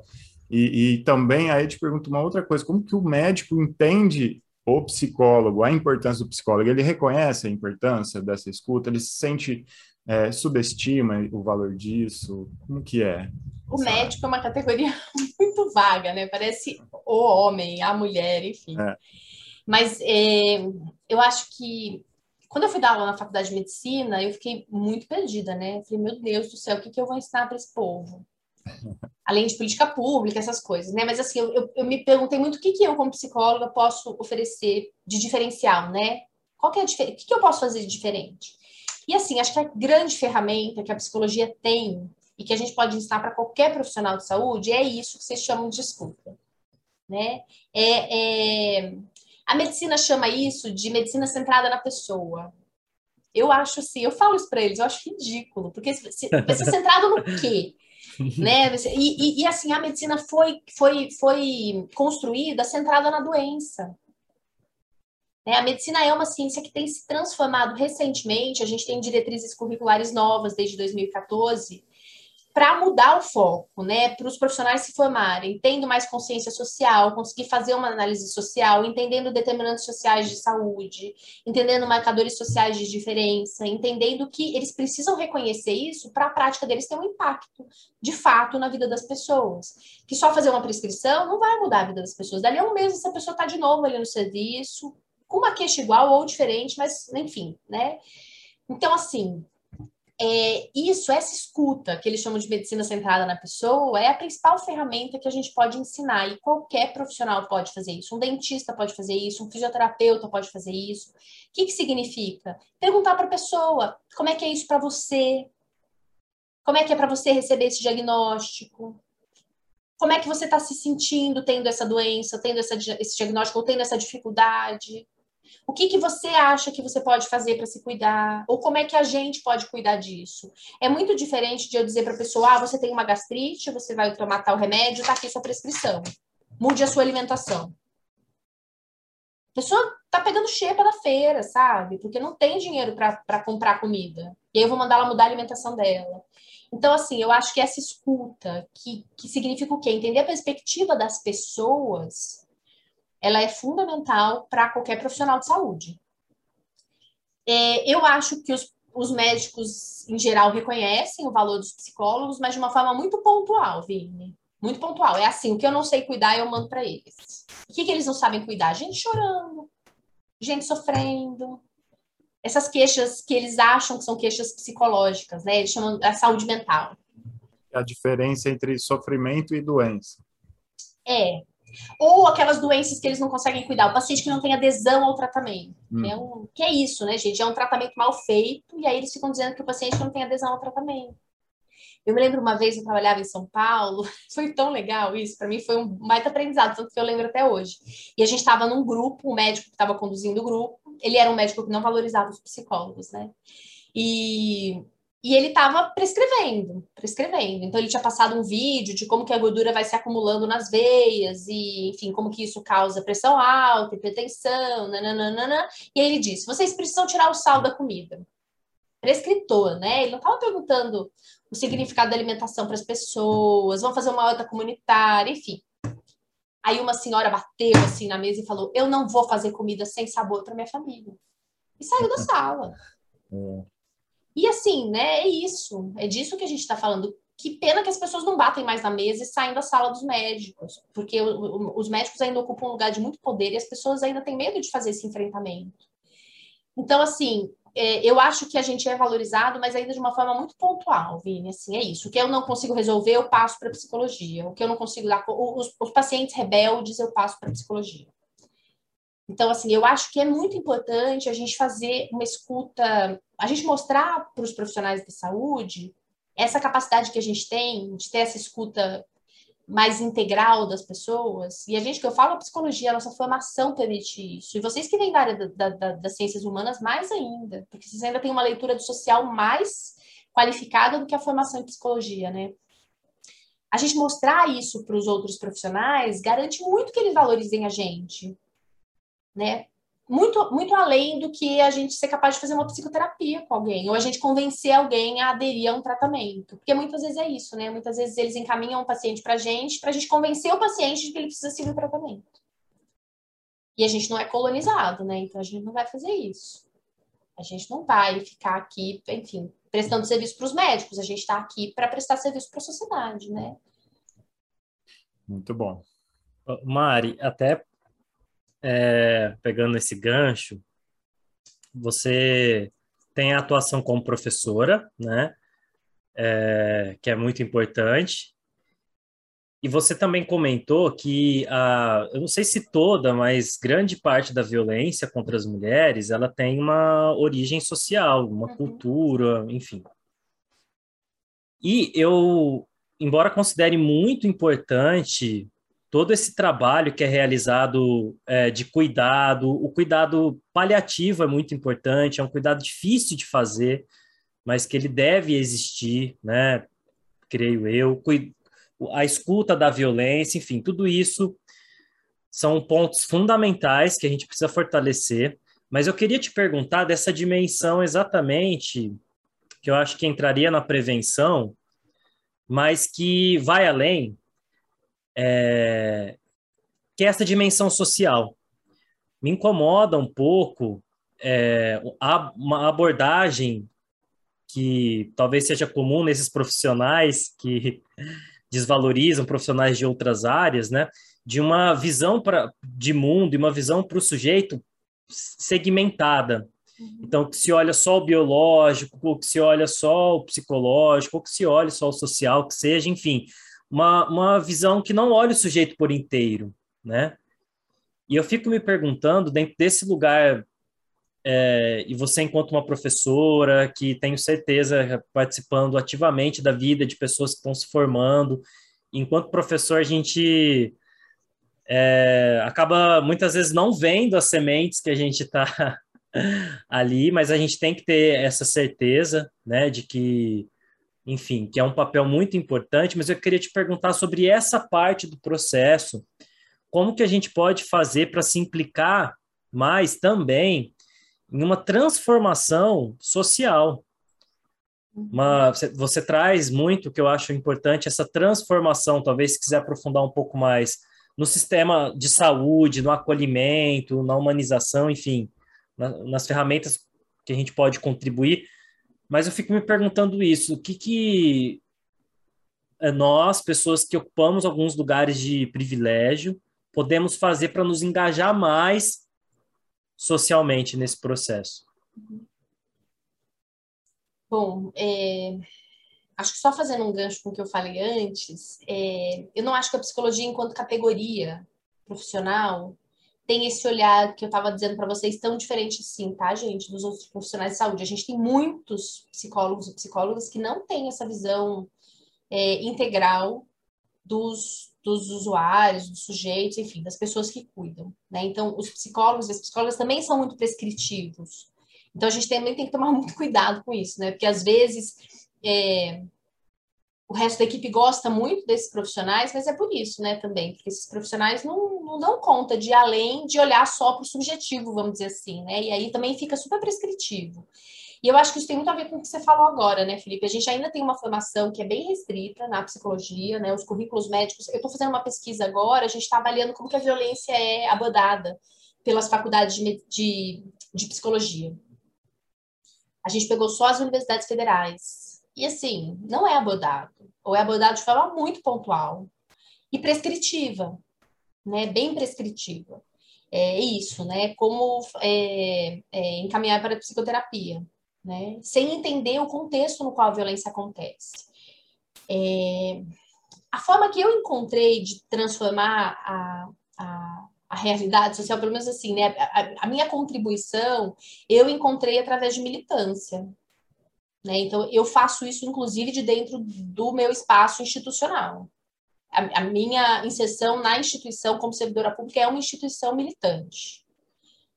E, e também aí eu te pergunto uma outra coisa, como que o médico entende o psicólogo, a importância do psicólogo, ele reconhece a importância dessa escuta, ele se sente, é, subestima o valor disso, como que é? O médico é uma categoria muito vaga, né? Parece o homem, a mulher, enfim. É. Mas é, eu acho que quando eu fui dar aula na faculdade de medicina, eu fiquei muito perdida, né? Falei, meu Deus do céu, o que, que eu vou ensinar para esse povo? Além de política pública, essas coisas, né? Mas assim, eu, eu, eu me perguntei muito o que, que eu, como psicóloga, posso oferecer de diferencial, né? Qual que é a diferença? O que, que eu posso fazer de diferente? E assim, acho que a grande ferramenta que a psicologia tem e que a gente pode ensinar para qualquer profissional de saúde é isso que vocês chamam de escuta, né? É, é, a medicina chama isso de medicina centrada na pessoa. Eu acho assim, eu falo isso para eles, eu acho ridículo, porque se, ser centrado no quê? né? E, e, e, assim, a medicina foi, foi, foi construída centrada na doença. Né? A medicina é uma ciência que tem se transformado recentemente, a gente tem diretrizes curriculares novas desde 2014, para mudar o foco, né, para os profissionais se formarem, tendo mais consciência social, conseguir fazer uma análise social, entendendo determinantes sociais de saúde, entendendo marcadores sociais de diferença, entendendo que eles precisam reconhecer isso para a prática deles ter um impacto, de fato, na vida das pessoas. Que só fazer uma prescrição não vai mudar a vida das pessoas. Dali a um mês, essa pessoa está de novo ali no serviço, com uma queixa igual ou diferente, mas enfim, né? Então, assim, é, isso, essa escuta, que eles chamam de medicina centrada na pessoa, é a principal ferramenta que a gente pode ensinar, e qualquer profissional pode fazer isso. Um dentista pode fazer isso, um fisioterapeuta pode fazer isso. O que, que significa? Perguntar para a pessoa como é que é isso para você, como é que é para você receber esse diagnóstico, como é que você está se sentindo tendo essa doença, tendo essa, esse diagnóstico, ou tendo essa dificuldade. O que, que você acha que você pode fazer para se cuidar? Ou como é que a gente pode cuidar disso? É muito diferente de eu dizer para a pessoa: ah, você tem uma gastrite, você vai tomar tal remédio, tá aqui sua prescrição. Mude a sua alimentação. A pessoa tá pegando xepa da feira, sabe? Porque não tem dinheiro para comprar comida. E aí eu vou mandar ela mudar a alimentação dela. Então, assim, eu acho que essa escuta, que, que significa o quê? Entender a perspectiva das pessoas ela é fundamental para qualquer profissional de saúde. É, eu acho que os, os, médicos, em geral, reconhecem o valor dos psicólogos, mas de uma forma muito pontual, Vini. Muito pontual. É assim, o que eu não sei cuidar, eu mando para eles. O que, que eles não sabem cuidar? Gente chorando, gente sofrendo. Essas queixas que eles acham que são queixas psicológicas, né? Eles chamam da saúde mental. A diferença entre sofrimento e doença. É, ou aquelas doenças que eles não conseguem cuidar, o paciente que não tem adesão ao tratamento. Hum. Que, é um, que é isso, né, gente? É um tratamento mal feito, e aí eles ficam dizendo que o paciente não tem adesão ao tratamento. Eu me lembro uma vez eu trabalhava em São Paulo, foi tão legal isso, para mim foi um baita aprendizado, tanto que eu lembro até hoje. E a gente estava num grupo, o médico que estava conduzindo o grupo, ele era um médico que não valorizava os psicólogos, né? E e ele estava prescrevendo, prescrevendo. Então ele tinha passado um vídeo de como que a gordura vai se acumulando nas veias e, enfim, como que isso causa pressão alta, hipertensão, nananana. E aí ele disse: "Vocês precisam tirar o sal da comida". Prescritor, né? Ele não estava perguntando o significado da alimentação para as pessoas, vão fazer uma horta comunitária, enfim. Aí uma senhora bateu assim na mesa e falou: "Eu não vou fazer comida sem sabor para minha família". E saiu da sala. É. E assim, né, é isso, é disso que a gente está falando. Que pena que as pessoas não batem mais na mesa e saem da sala dos médicos, porque os médicos ainda ocupam um lugar de muito poder e as pessoas ainda têm medo de fazer esse enfrentamento. Então, assim, é, eu acho que a gente é valorizado, mas ainda de uma forma muito pontual, Vini. Assim, é isso. O que eu não consigo resolver, eu passo para psicologia. O que eu não consigo dar. Os, os pacientes rebeldes, eu passo para psicologia. Então, assim, eu acho que é muito importante a gente fazer uma escuta, a gente mostrar para os profissionais de saúde essa capacidade que a gente tem de ter essa escuta mais integral das pessoas. E a gente, que eu falo, a psicologia, a nossa formação permite isso. E vocês que vêm da área da, da, das ciências humanas, mais ainda, porque vocês ainda têm uma leitura do social mais qualificada do que a formação em psicologia, né? A gente mostrar isso para os outros profissionais garante muito que eles valorizem a gente né? Muito, muito além do que a gente ser capaz de fazer uma psicoterapia com alguém, ou a gente convencer alguém a aderir a um tratamento. Porque muitas vezes é isso, né? Muitas vezes eles encaminham o paciente para a gente, para a gente convencer o paciente de que ele precisa seguir o tratamento. E a gente não é colonizado, né? Então a gente não vai fazer isso. A gente não vai ficar aqui, enfim, prestando serviço para os médicos, a gente está aqui para prestar serviço para a sociedade, né? Muito bom. Mari, até é, pegando esse gancho, você tem a atuação como professora, né? É, que é muito importante. E você também comentou que, a, eu não sei se toda, mas grande parte da violência contra as mulheres, ela tem uma origem social, uma uhum. cultura, enfim. E eu, embora considere muito importante todo esse trabalho que é realizado é, de cuidado, o cuidado paliativo é muito importante, é um cuidado difícil de fazer, mas que ele deve existir, né? Creio eu. A escuta da violência, enfim, tudo isso são pontos fundamentais que a gente precisa fortalecer. Mas eu queria te perguntar dessa dimensão exatamente, que eu acho que entraria na prevenção, mas que vai além, é, que é essa dimensão social. Me incomoda um pouco é, a, uma abordagem que talvez seja comum nesses profissionais que desvalorizam profissionais de outras áreas, né? De uma visão pra, de mundo e uma visão para o sujeito segmentada. Uhum. Então, que se olha só o biológico, ou que se olha só o psicológico, ou que se olha só o social, que seja, enfim, uma, uma visão que não olha o sujeito por inteiro, né? E eu fico me perguntando, dentro desse lugar, é, e você enquanto uma professora, que tenho certeza participando ativamente da vida de pessoas que estão se formando, enquanto professor a gente é, acaba muitas vezes não vendo as sementes que a gente está ali, mas a gente tem que ter essa certeza, né, de que enfim, que é um papel muito importante, mas eu queria te perguntar sobre essa parte do processo, como que a gente pode fazer para se implicar mais também em uma transformação social. Uma, você, traz muito que eu acho importante essa transformação, talvez se quiser aprofundar um pouco mais no sistema de saúde, no acolhimento, na humanização, enfim, na, nas ferramentas que a gente pode contribuir mas eu fico me perguntando isso: o que, que é, nós, pessoas que ocupamos alguns lugares de privilégio, podemos fazer para nos engajar mais socialmente nesse processo? Bom, é, acho que só fazendo um gancho com o que eu falei antes, é, eu não acho que a psicologia, enquanto categoria profissional, tem esse olhar que eu estava dizendo para vocês tão diferente sim, tá, gente, dos outros profissionais de saúde. A gente tem muitos psicólogos e psicólogas que não têm essa visão é, integral dos, dos usuários, dos sujeitos, enfim, das pessoas que cuidam, né? Então, os psicólogos e as psicólogas também são muito prescritivos. Então, a gente também tem que tomar muito cuidado com isso, né? Porque às vezes é, o resto da equipe gosta muito desses profissionais, mas é por isso, né, também, porque esses profissionais não, não dão conta de além de olhar só para o subjetivo, vamos dizer assim, né, e aí também fica super prescritivo. E eu acho que isso tem muito a ver com o que você falou agora, né, Felipe? A gente ainda tem uma formação que é bem restrita na psicologia, né, os currículos médicos. Eu estou fazendo uma pesquisa agora, a gente está avaliando como que a violência é abordada pelas faculdades de, de, de psicologia. A gente pegou só as universidades federais, e assim, não é abordado, ou é abordado de forma muito pontual e prescritiva, né? Bem prescritiva. É isso, né? Como é, é, encaminhar para a psicoterapia, né? Sem entender o contexto no qual a violência acontece. É, a forma que eu encontrei de transformar a, a, a realidade social, pelo menos assim, né? A, a, minha contribuição eu encontrei através de militância, né? Então, eu faço isso, inclusive, de dentro do meu espaço institucional. A, a minha inserção na instituição como servidora pública é uma instituição militante.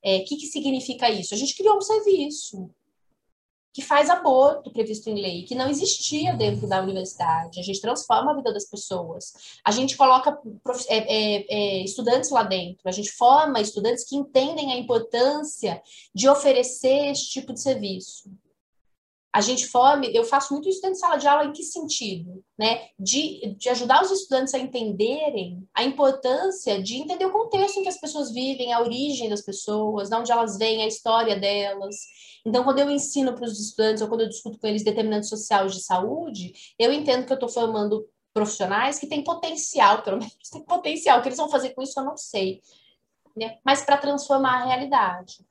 O é, que, que significa isso? A gente criou um serviço que faz aborto previsto em lei, que não existia dentro da universidade. A gente transforma a vida das pessoas. A gente coloca é, é, é, estudantes lá dentro, a gente forma estudantes que entendem a importância de oferecer esse tipo de serviço a gente forme, eu faço muito isso dentro de sala de aula, em que sentido? Né? De, de ajudar os estudantes a entenderem a importância de entender o contexto em que as pessoas vivem, a origem das pessoas, de onde elas vêm, a história delas. Então, quando eu ensino para os estudantes, ou quando eu discuto com eles determinantes sociais de saúde, eu entendo que eu estou formando profissionais que têm potencial, pelo menos têm potencial, o que eles vão fazer com isso eu não sei, né? mas para transformar a realidade.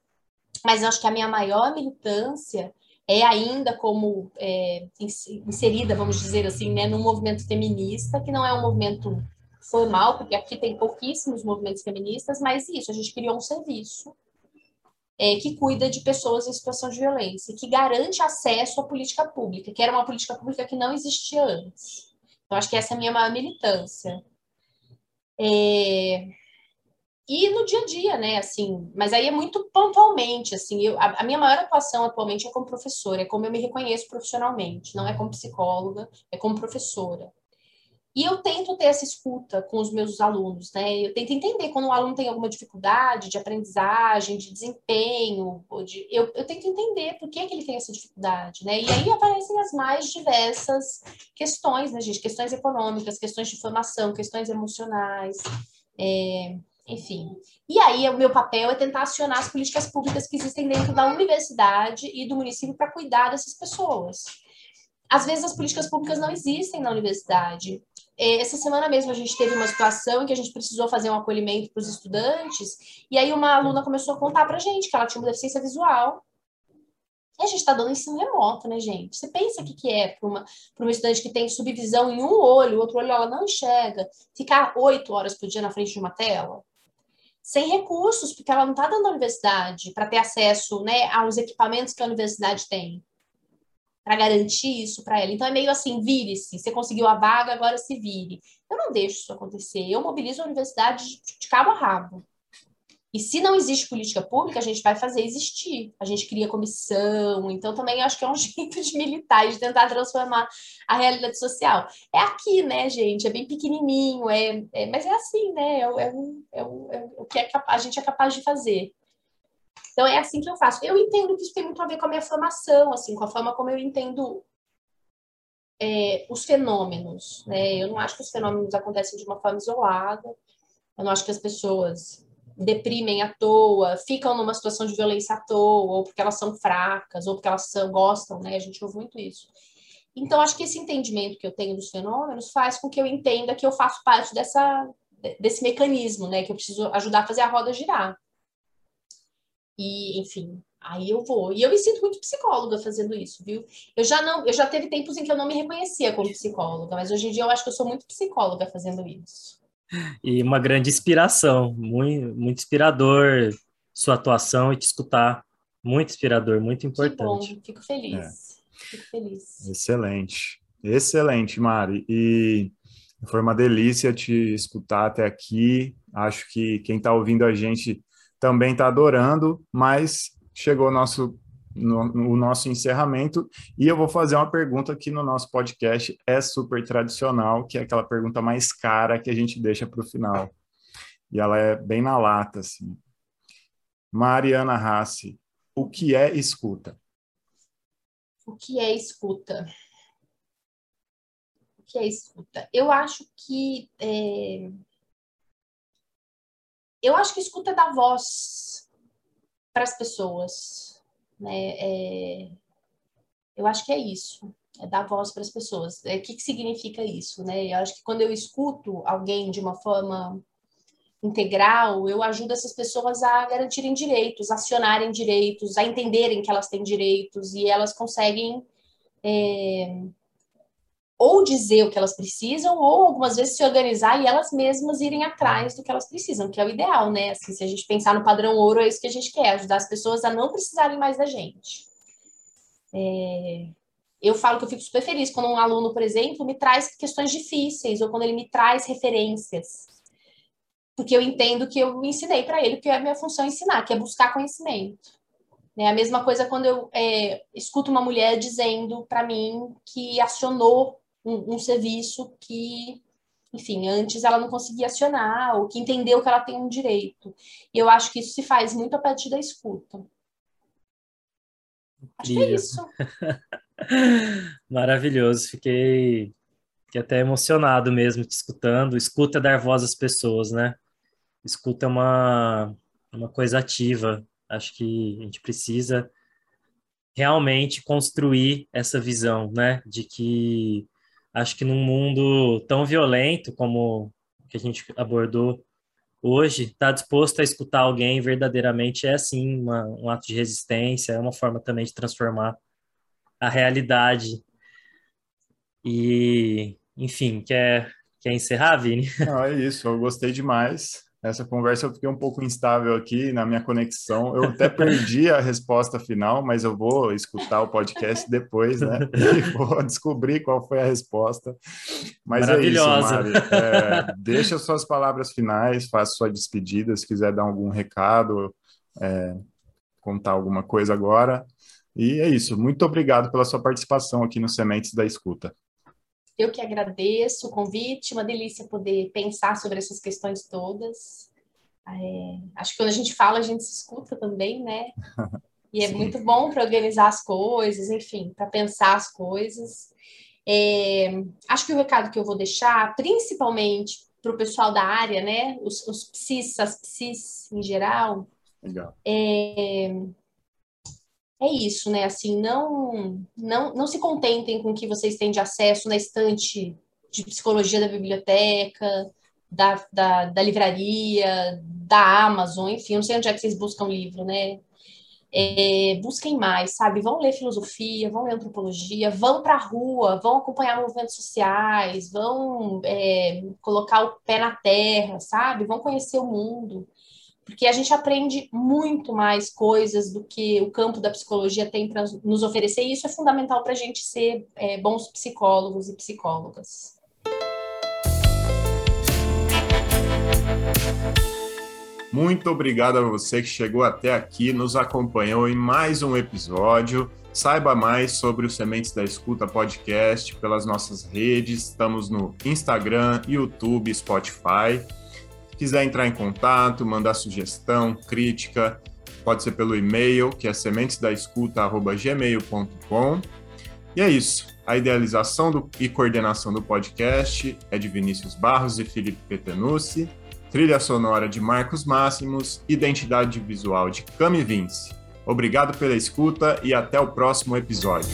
Mas eu acho que a minha maior militância é ainda como é, inserida, vamos dizer assim, né, num movimento feminista, que não é um movimento formal, porque aqui tem pouquíssimos movimentos feministas, mas isso, a gente criou um serviço é, que cuida de pessoas em situação de violência, que garante acesso à política pública, que era uma política pública que não existia antes. Então, acho que essa é a minha maior militância. É... E no dia a dia, né, assim, mas aí é muito pontualmente, assim, eu, a, a, minha maior atuação atualmente é como professora, é como eu me reconheço profissionalmente, não é como psicóloga, é como professora. E eu tento ter essa escuta com os meus alunos, né? Eu tento entender quando um aluno tem alguma dificuldade de aprendizagem, de desempenho, de... eu, eu tento entender por que, que ele tem essa dificuldade, né? E aí aparecem as mais diversas questões, né, gente? Questões econômicas, questões de formação, questões emocionais, é... enfim. E aí o meu papel é tentar acionar as políticas públicas que existem dentro da universidade e do município para cuidar dessas pessoas. Às vezes as políticas públicas não existem na universidade. É, essa semana mesmo a gente teve uma situação em que a gente precisou fazer um acolhimento para os estudantes, e aí uma aluna começou a contar para a gente que ela tinha uma deficiência visual. E a gente está dando ensino remoto, né, gente? Você pensa o que, que é para uma, uma estudante que tem subvisão em um olho, o outro olho ela não enxerga, ficar oito horas por dia na frente de uma tela? Sem recursos, porque ela não está dando a universidade para ter acesso né, aos equipamentos que a universidade tem para garantir isso para ela. Então é meio assim, vire-se, você conseguiu a vaga, agora se vire. Eu não deixo isso acontecer. Eu mobilizo a universidade de, de cabo a rabo. E se não existe política pública, a gente vai fazer existir. A gente cria comissão. Então, também acho que é um jeito de militar de tentar transformar a realidade social. É aqui, né, gente? É bem pequenininho, é, é mas é assim, né? É, é, é, é, é o que é a gente é capaz de fazer. Então é assim que eu faço. Eu entendo que isso tem muito a ver com a minha formação, assim, com a forma como eu entendo os fenômenos, né? Eu não acho que os fenômenos acontecem de uma forma isolada. Eu não acho que as pessoas deprimem à toa, ficam numa situação de violência à toa, ou porque elas são fracas, ou porque elas são, gostam, né? A gente ouve muito isso. Então, acho que esse entendimento que eu tenho dos fenômenos faz com que eu entenda que eu faço parte dessa, desse mecanismo, né? Que eu preciso ajudar a fazer a roda girar. E, enfim, aí eu vou. E eu me sinto muito psicóloga fazendo isso, viu? Eu já não, eu já teve tempos em que eu não me reconhecia como psicóloga, mas hoje em dia eu acho que eu sou muito psicóloga fazendo isso. E uma grande inspiração, muito, muito inspirador sua atuação e te escutar. Muito inspirador, muito importante. Que bom, fico feliz. É. Fico feliz. Excelente. Excelente, Mari. E foi uma delícia te escutar até aqui. Acho que quem está ouvindo a gente também está adorando, mas chegou o nosso, no, o nosso encerramento e eu vou fazer uma pergunta aqui no nosso podcast, é super tradicional, que é aquela pergunta mais cara que a gente deixa para o final. E ela é bem na lata, assim. Mariana Rassi, o que é escuta? O que é escuta? O que é escuta? Eu acho que é eu acho que escuta é da voz para as pessoas, né? É, eu acho que é isso, é dar voz para as pessoas. É, o que, que significa isso, né? Eu acho que quando eu escuto alguém de uma forma integral, eu ajudo essas pessoas a garantirem direitos, acionarem direitos, a entenderem que elas têm direitos e elas conseguem é, ou dizer o que elas precisam, ou algumas vezes se organizar e elas mesmas irem atrás do que elas precisam, que é o ideal, né? Assim, se a gente pensar no padrão ouro, é isso que a gente quer, ajudar as pessoas a não precisarem mais da gente. É... Eu falo que eu fico super feliz quando um aluno, por exemplo, me traz questões difíceis, ou quando ele me traz referências. Porque eu entendo que eu ensinei para ele, que é a minha função ensinar, que é buscar conhecimento. É a mesma coisa quando eu é, escuto uma mulher dizendo para mim que acionou um, um serviço que, enfim, antes ela não conseguia acionar, ou que entendeu que ela tem um direito. E eu acho que isso se faz muito a partir da escuta. Acho que é isso. Maravilhoso, fiquei, fiquei até emocionado mesmo te escutando. Escuta é dar voz às pessoas, né? Escuta é uma, uma coisa ativa. Acho que a gente precisa realmente construir essa visão, né? De que acho que num mundo tão violento como que a gente abordou hoje, estar tá disposto a escutar alguém verdadeiramente é sim uma, um ato de resistência, é uma forma também de transformar a realidade. E, enfim, quer, Quer encerrar, Vini? Não, é isso, eu gostei demais. Essa conversa eu fiquei um pouco instável aqui na minha conexão. Eu até perdi a resposta final, mas eu vou escutar o podcast depois, né? E vou descobrir qual foi a resposta. Mas é isso, Mari. É, deixa suas palavras finais, faça sua despedida, se quiser dar algum recado, é, contar alguma coisa agora. E é isso. Muito obrigado pela sua participação aqui no Sementes da Escuta. Eu que agradeço o convite, uma delícia poder pensar sobre essas questões todas. É, acho que quando a gente fala, a gente se escuta também, né? E é Sim. muito bom para organizar as coisas, enfim, para pensar as coisas. É, acho que o recado que eu vou deixar, principalmente para o pessoal da área, né? Os, os psis, as psis em geral, Legal. É, é isso, né? Assim, não, não, não se contentem com o que vocês têm de acesso na estante de psicologia da biblioteca, da, da, da livraria, da Amazon, enfim, não sei onde é que vocês buscam livro, né? É, busquem mais, sabe? Vão ler filosofia, vão ler antropologia, vão para a rua, vão acompanhar movimentos sociais, vão é, colocar o pé na terra, sabe? Vão conhecer o mundo porque a gente aprende muito mais coisas do que o campo da psicologia tem para nos oferecer, e isso é fundamental para a gente ser é, bons psicólogos e psicólogas. Muito obrigado a você que chegou até aqui, nos acompanhou em mais um episódio. Saiba mais sobre o Sementes da Escuta podcast pelas nossas redes. Estamos no Instagram, YouTube, Spotify quiser entrar em contato, mandar sugestão, crítica, pode ser pelo e-mail, que é sementesdaescuta.gmail.com. E é isso. A idealização do, e coordenação do podcast é de Vinícius Barros e Felipe Petenucci, trilha sonora de Marcos Máximos, identidade visual de Cami Vince. Obrigado pela escuta e até o próximo episódio.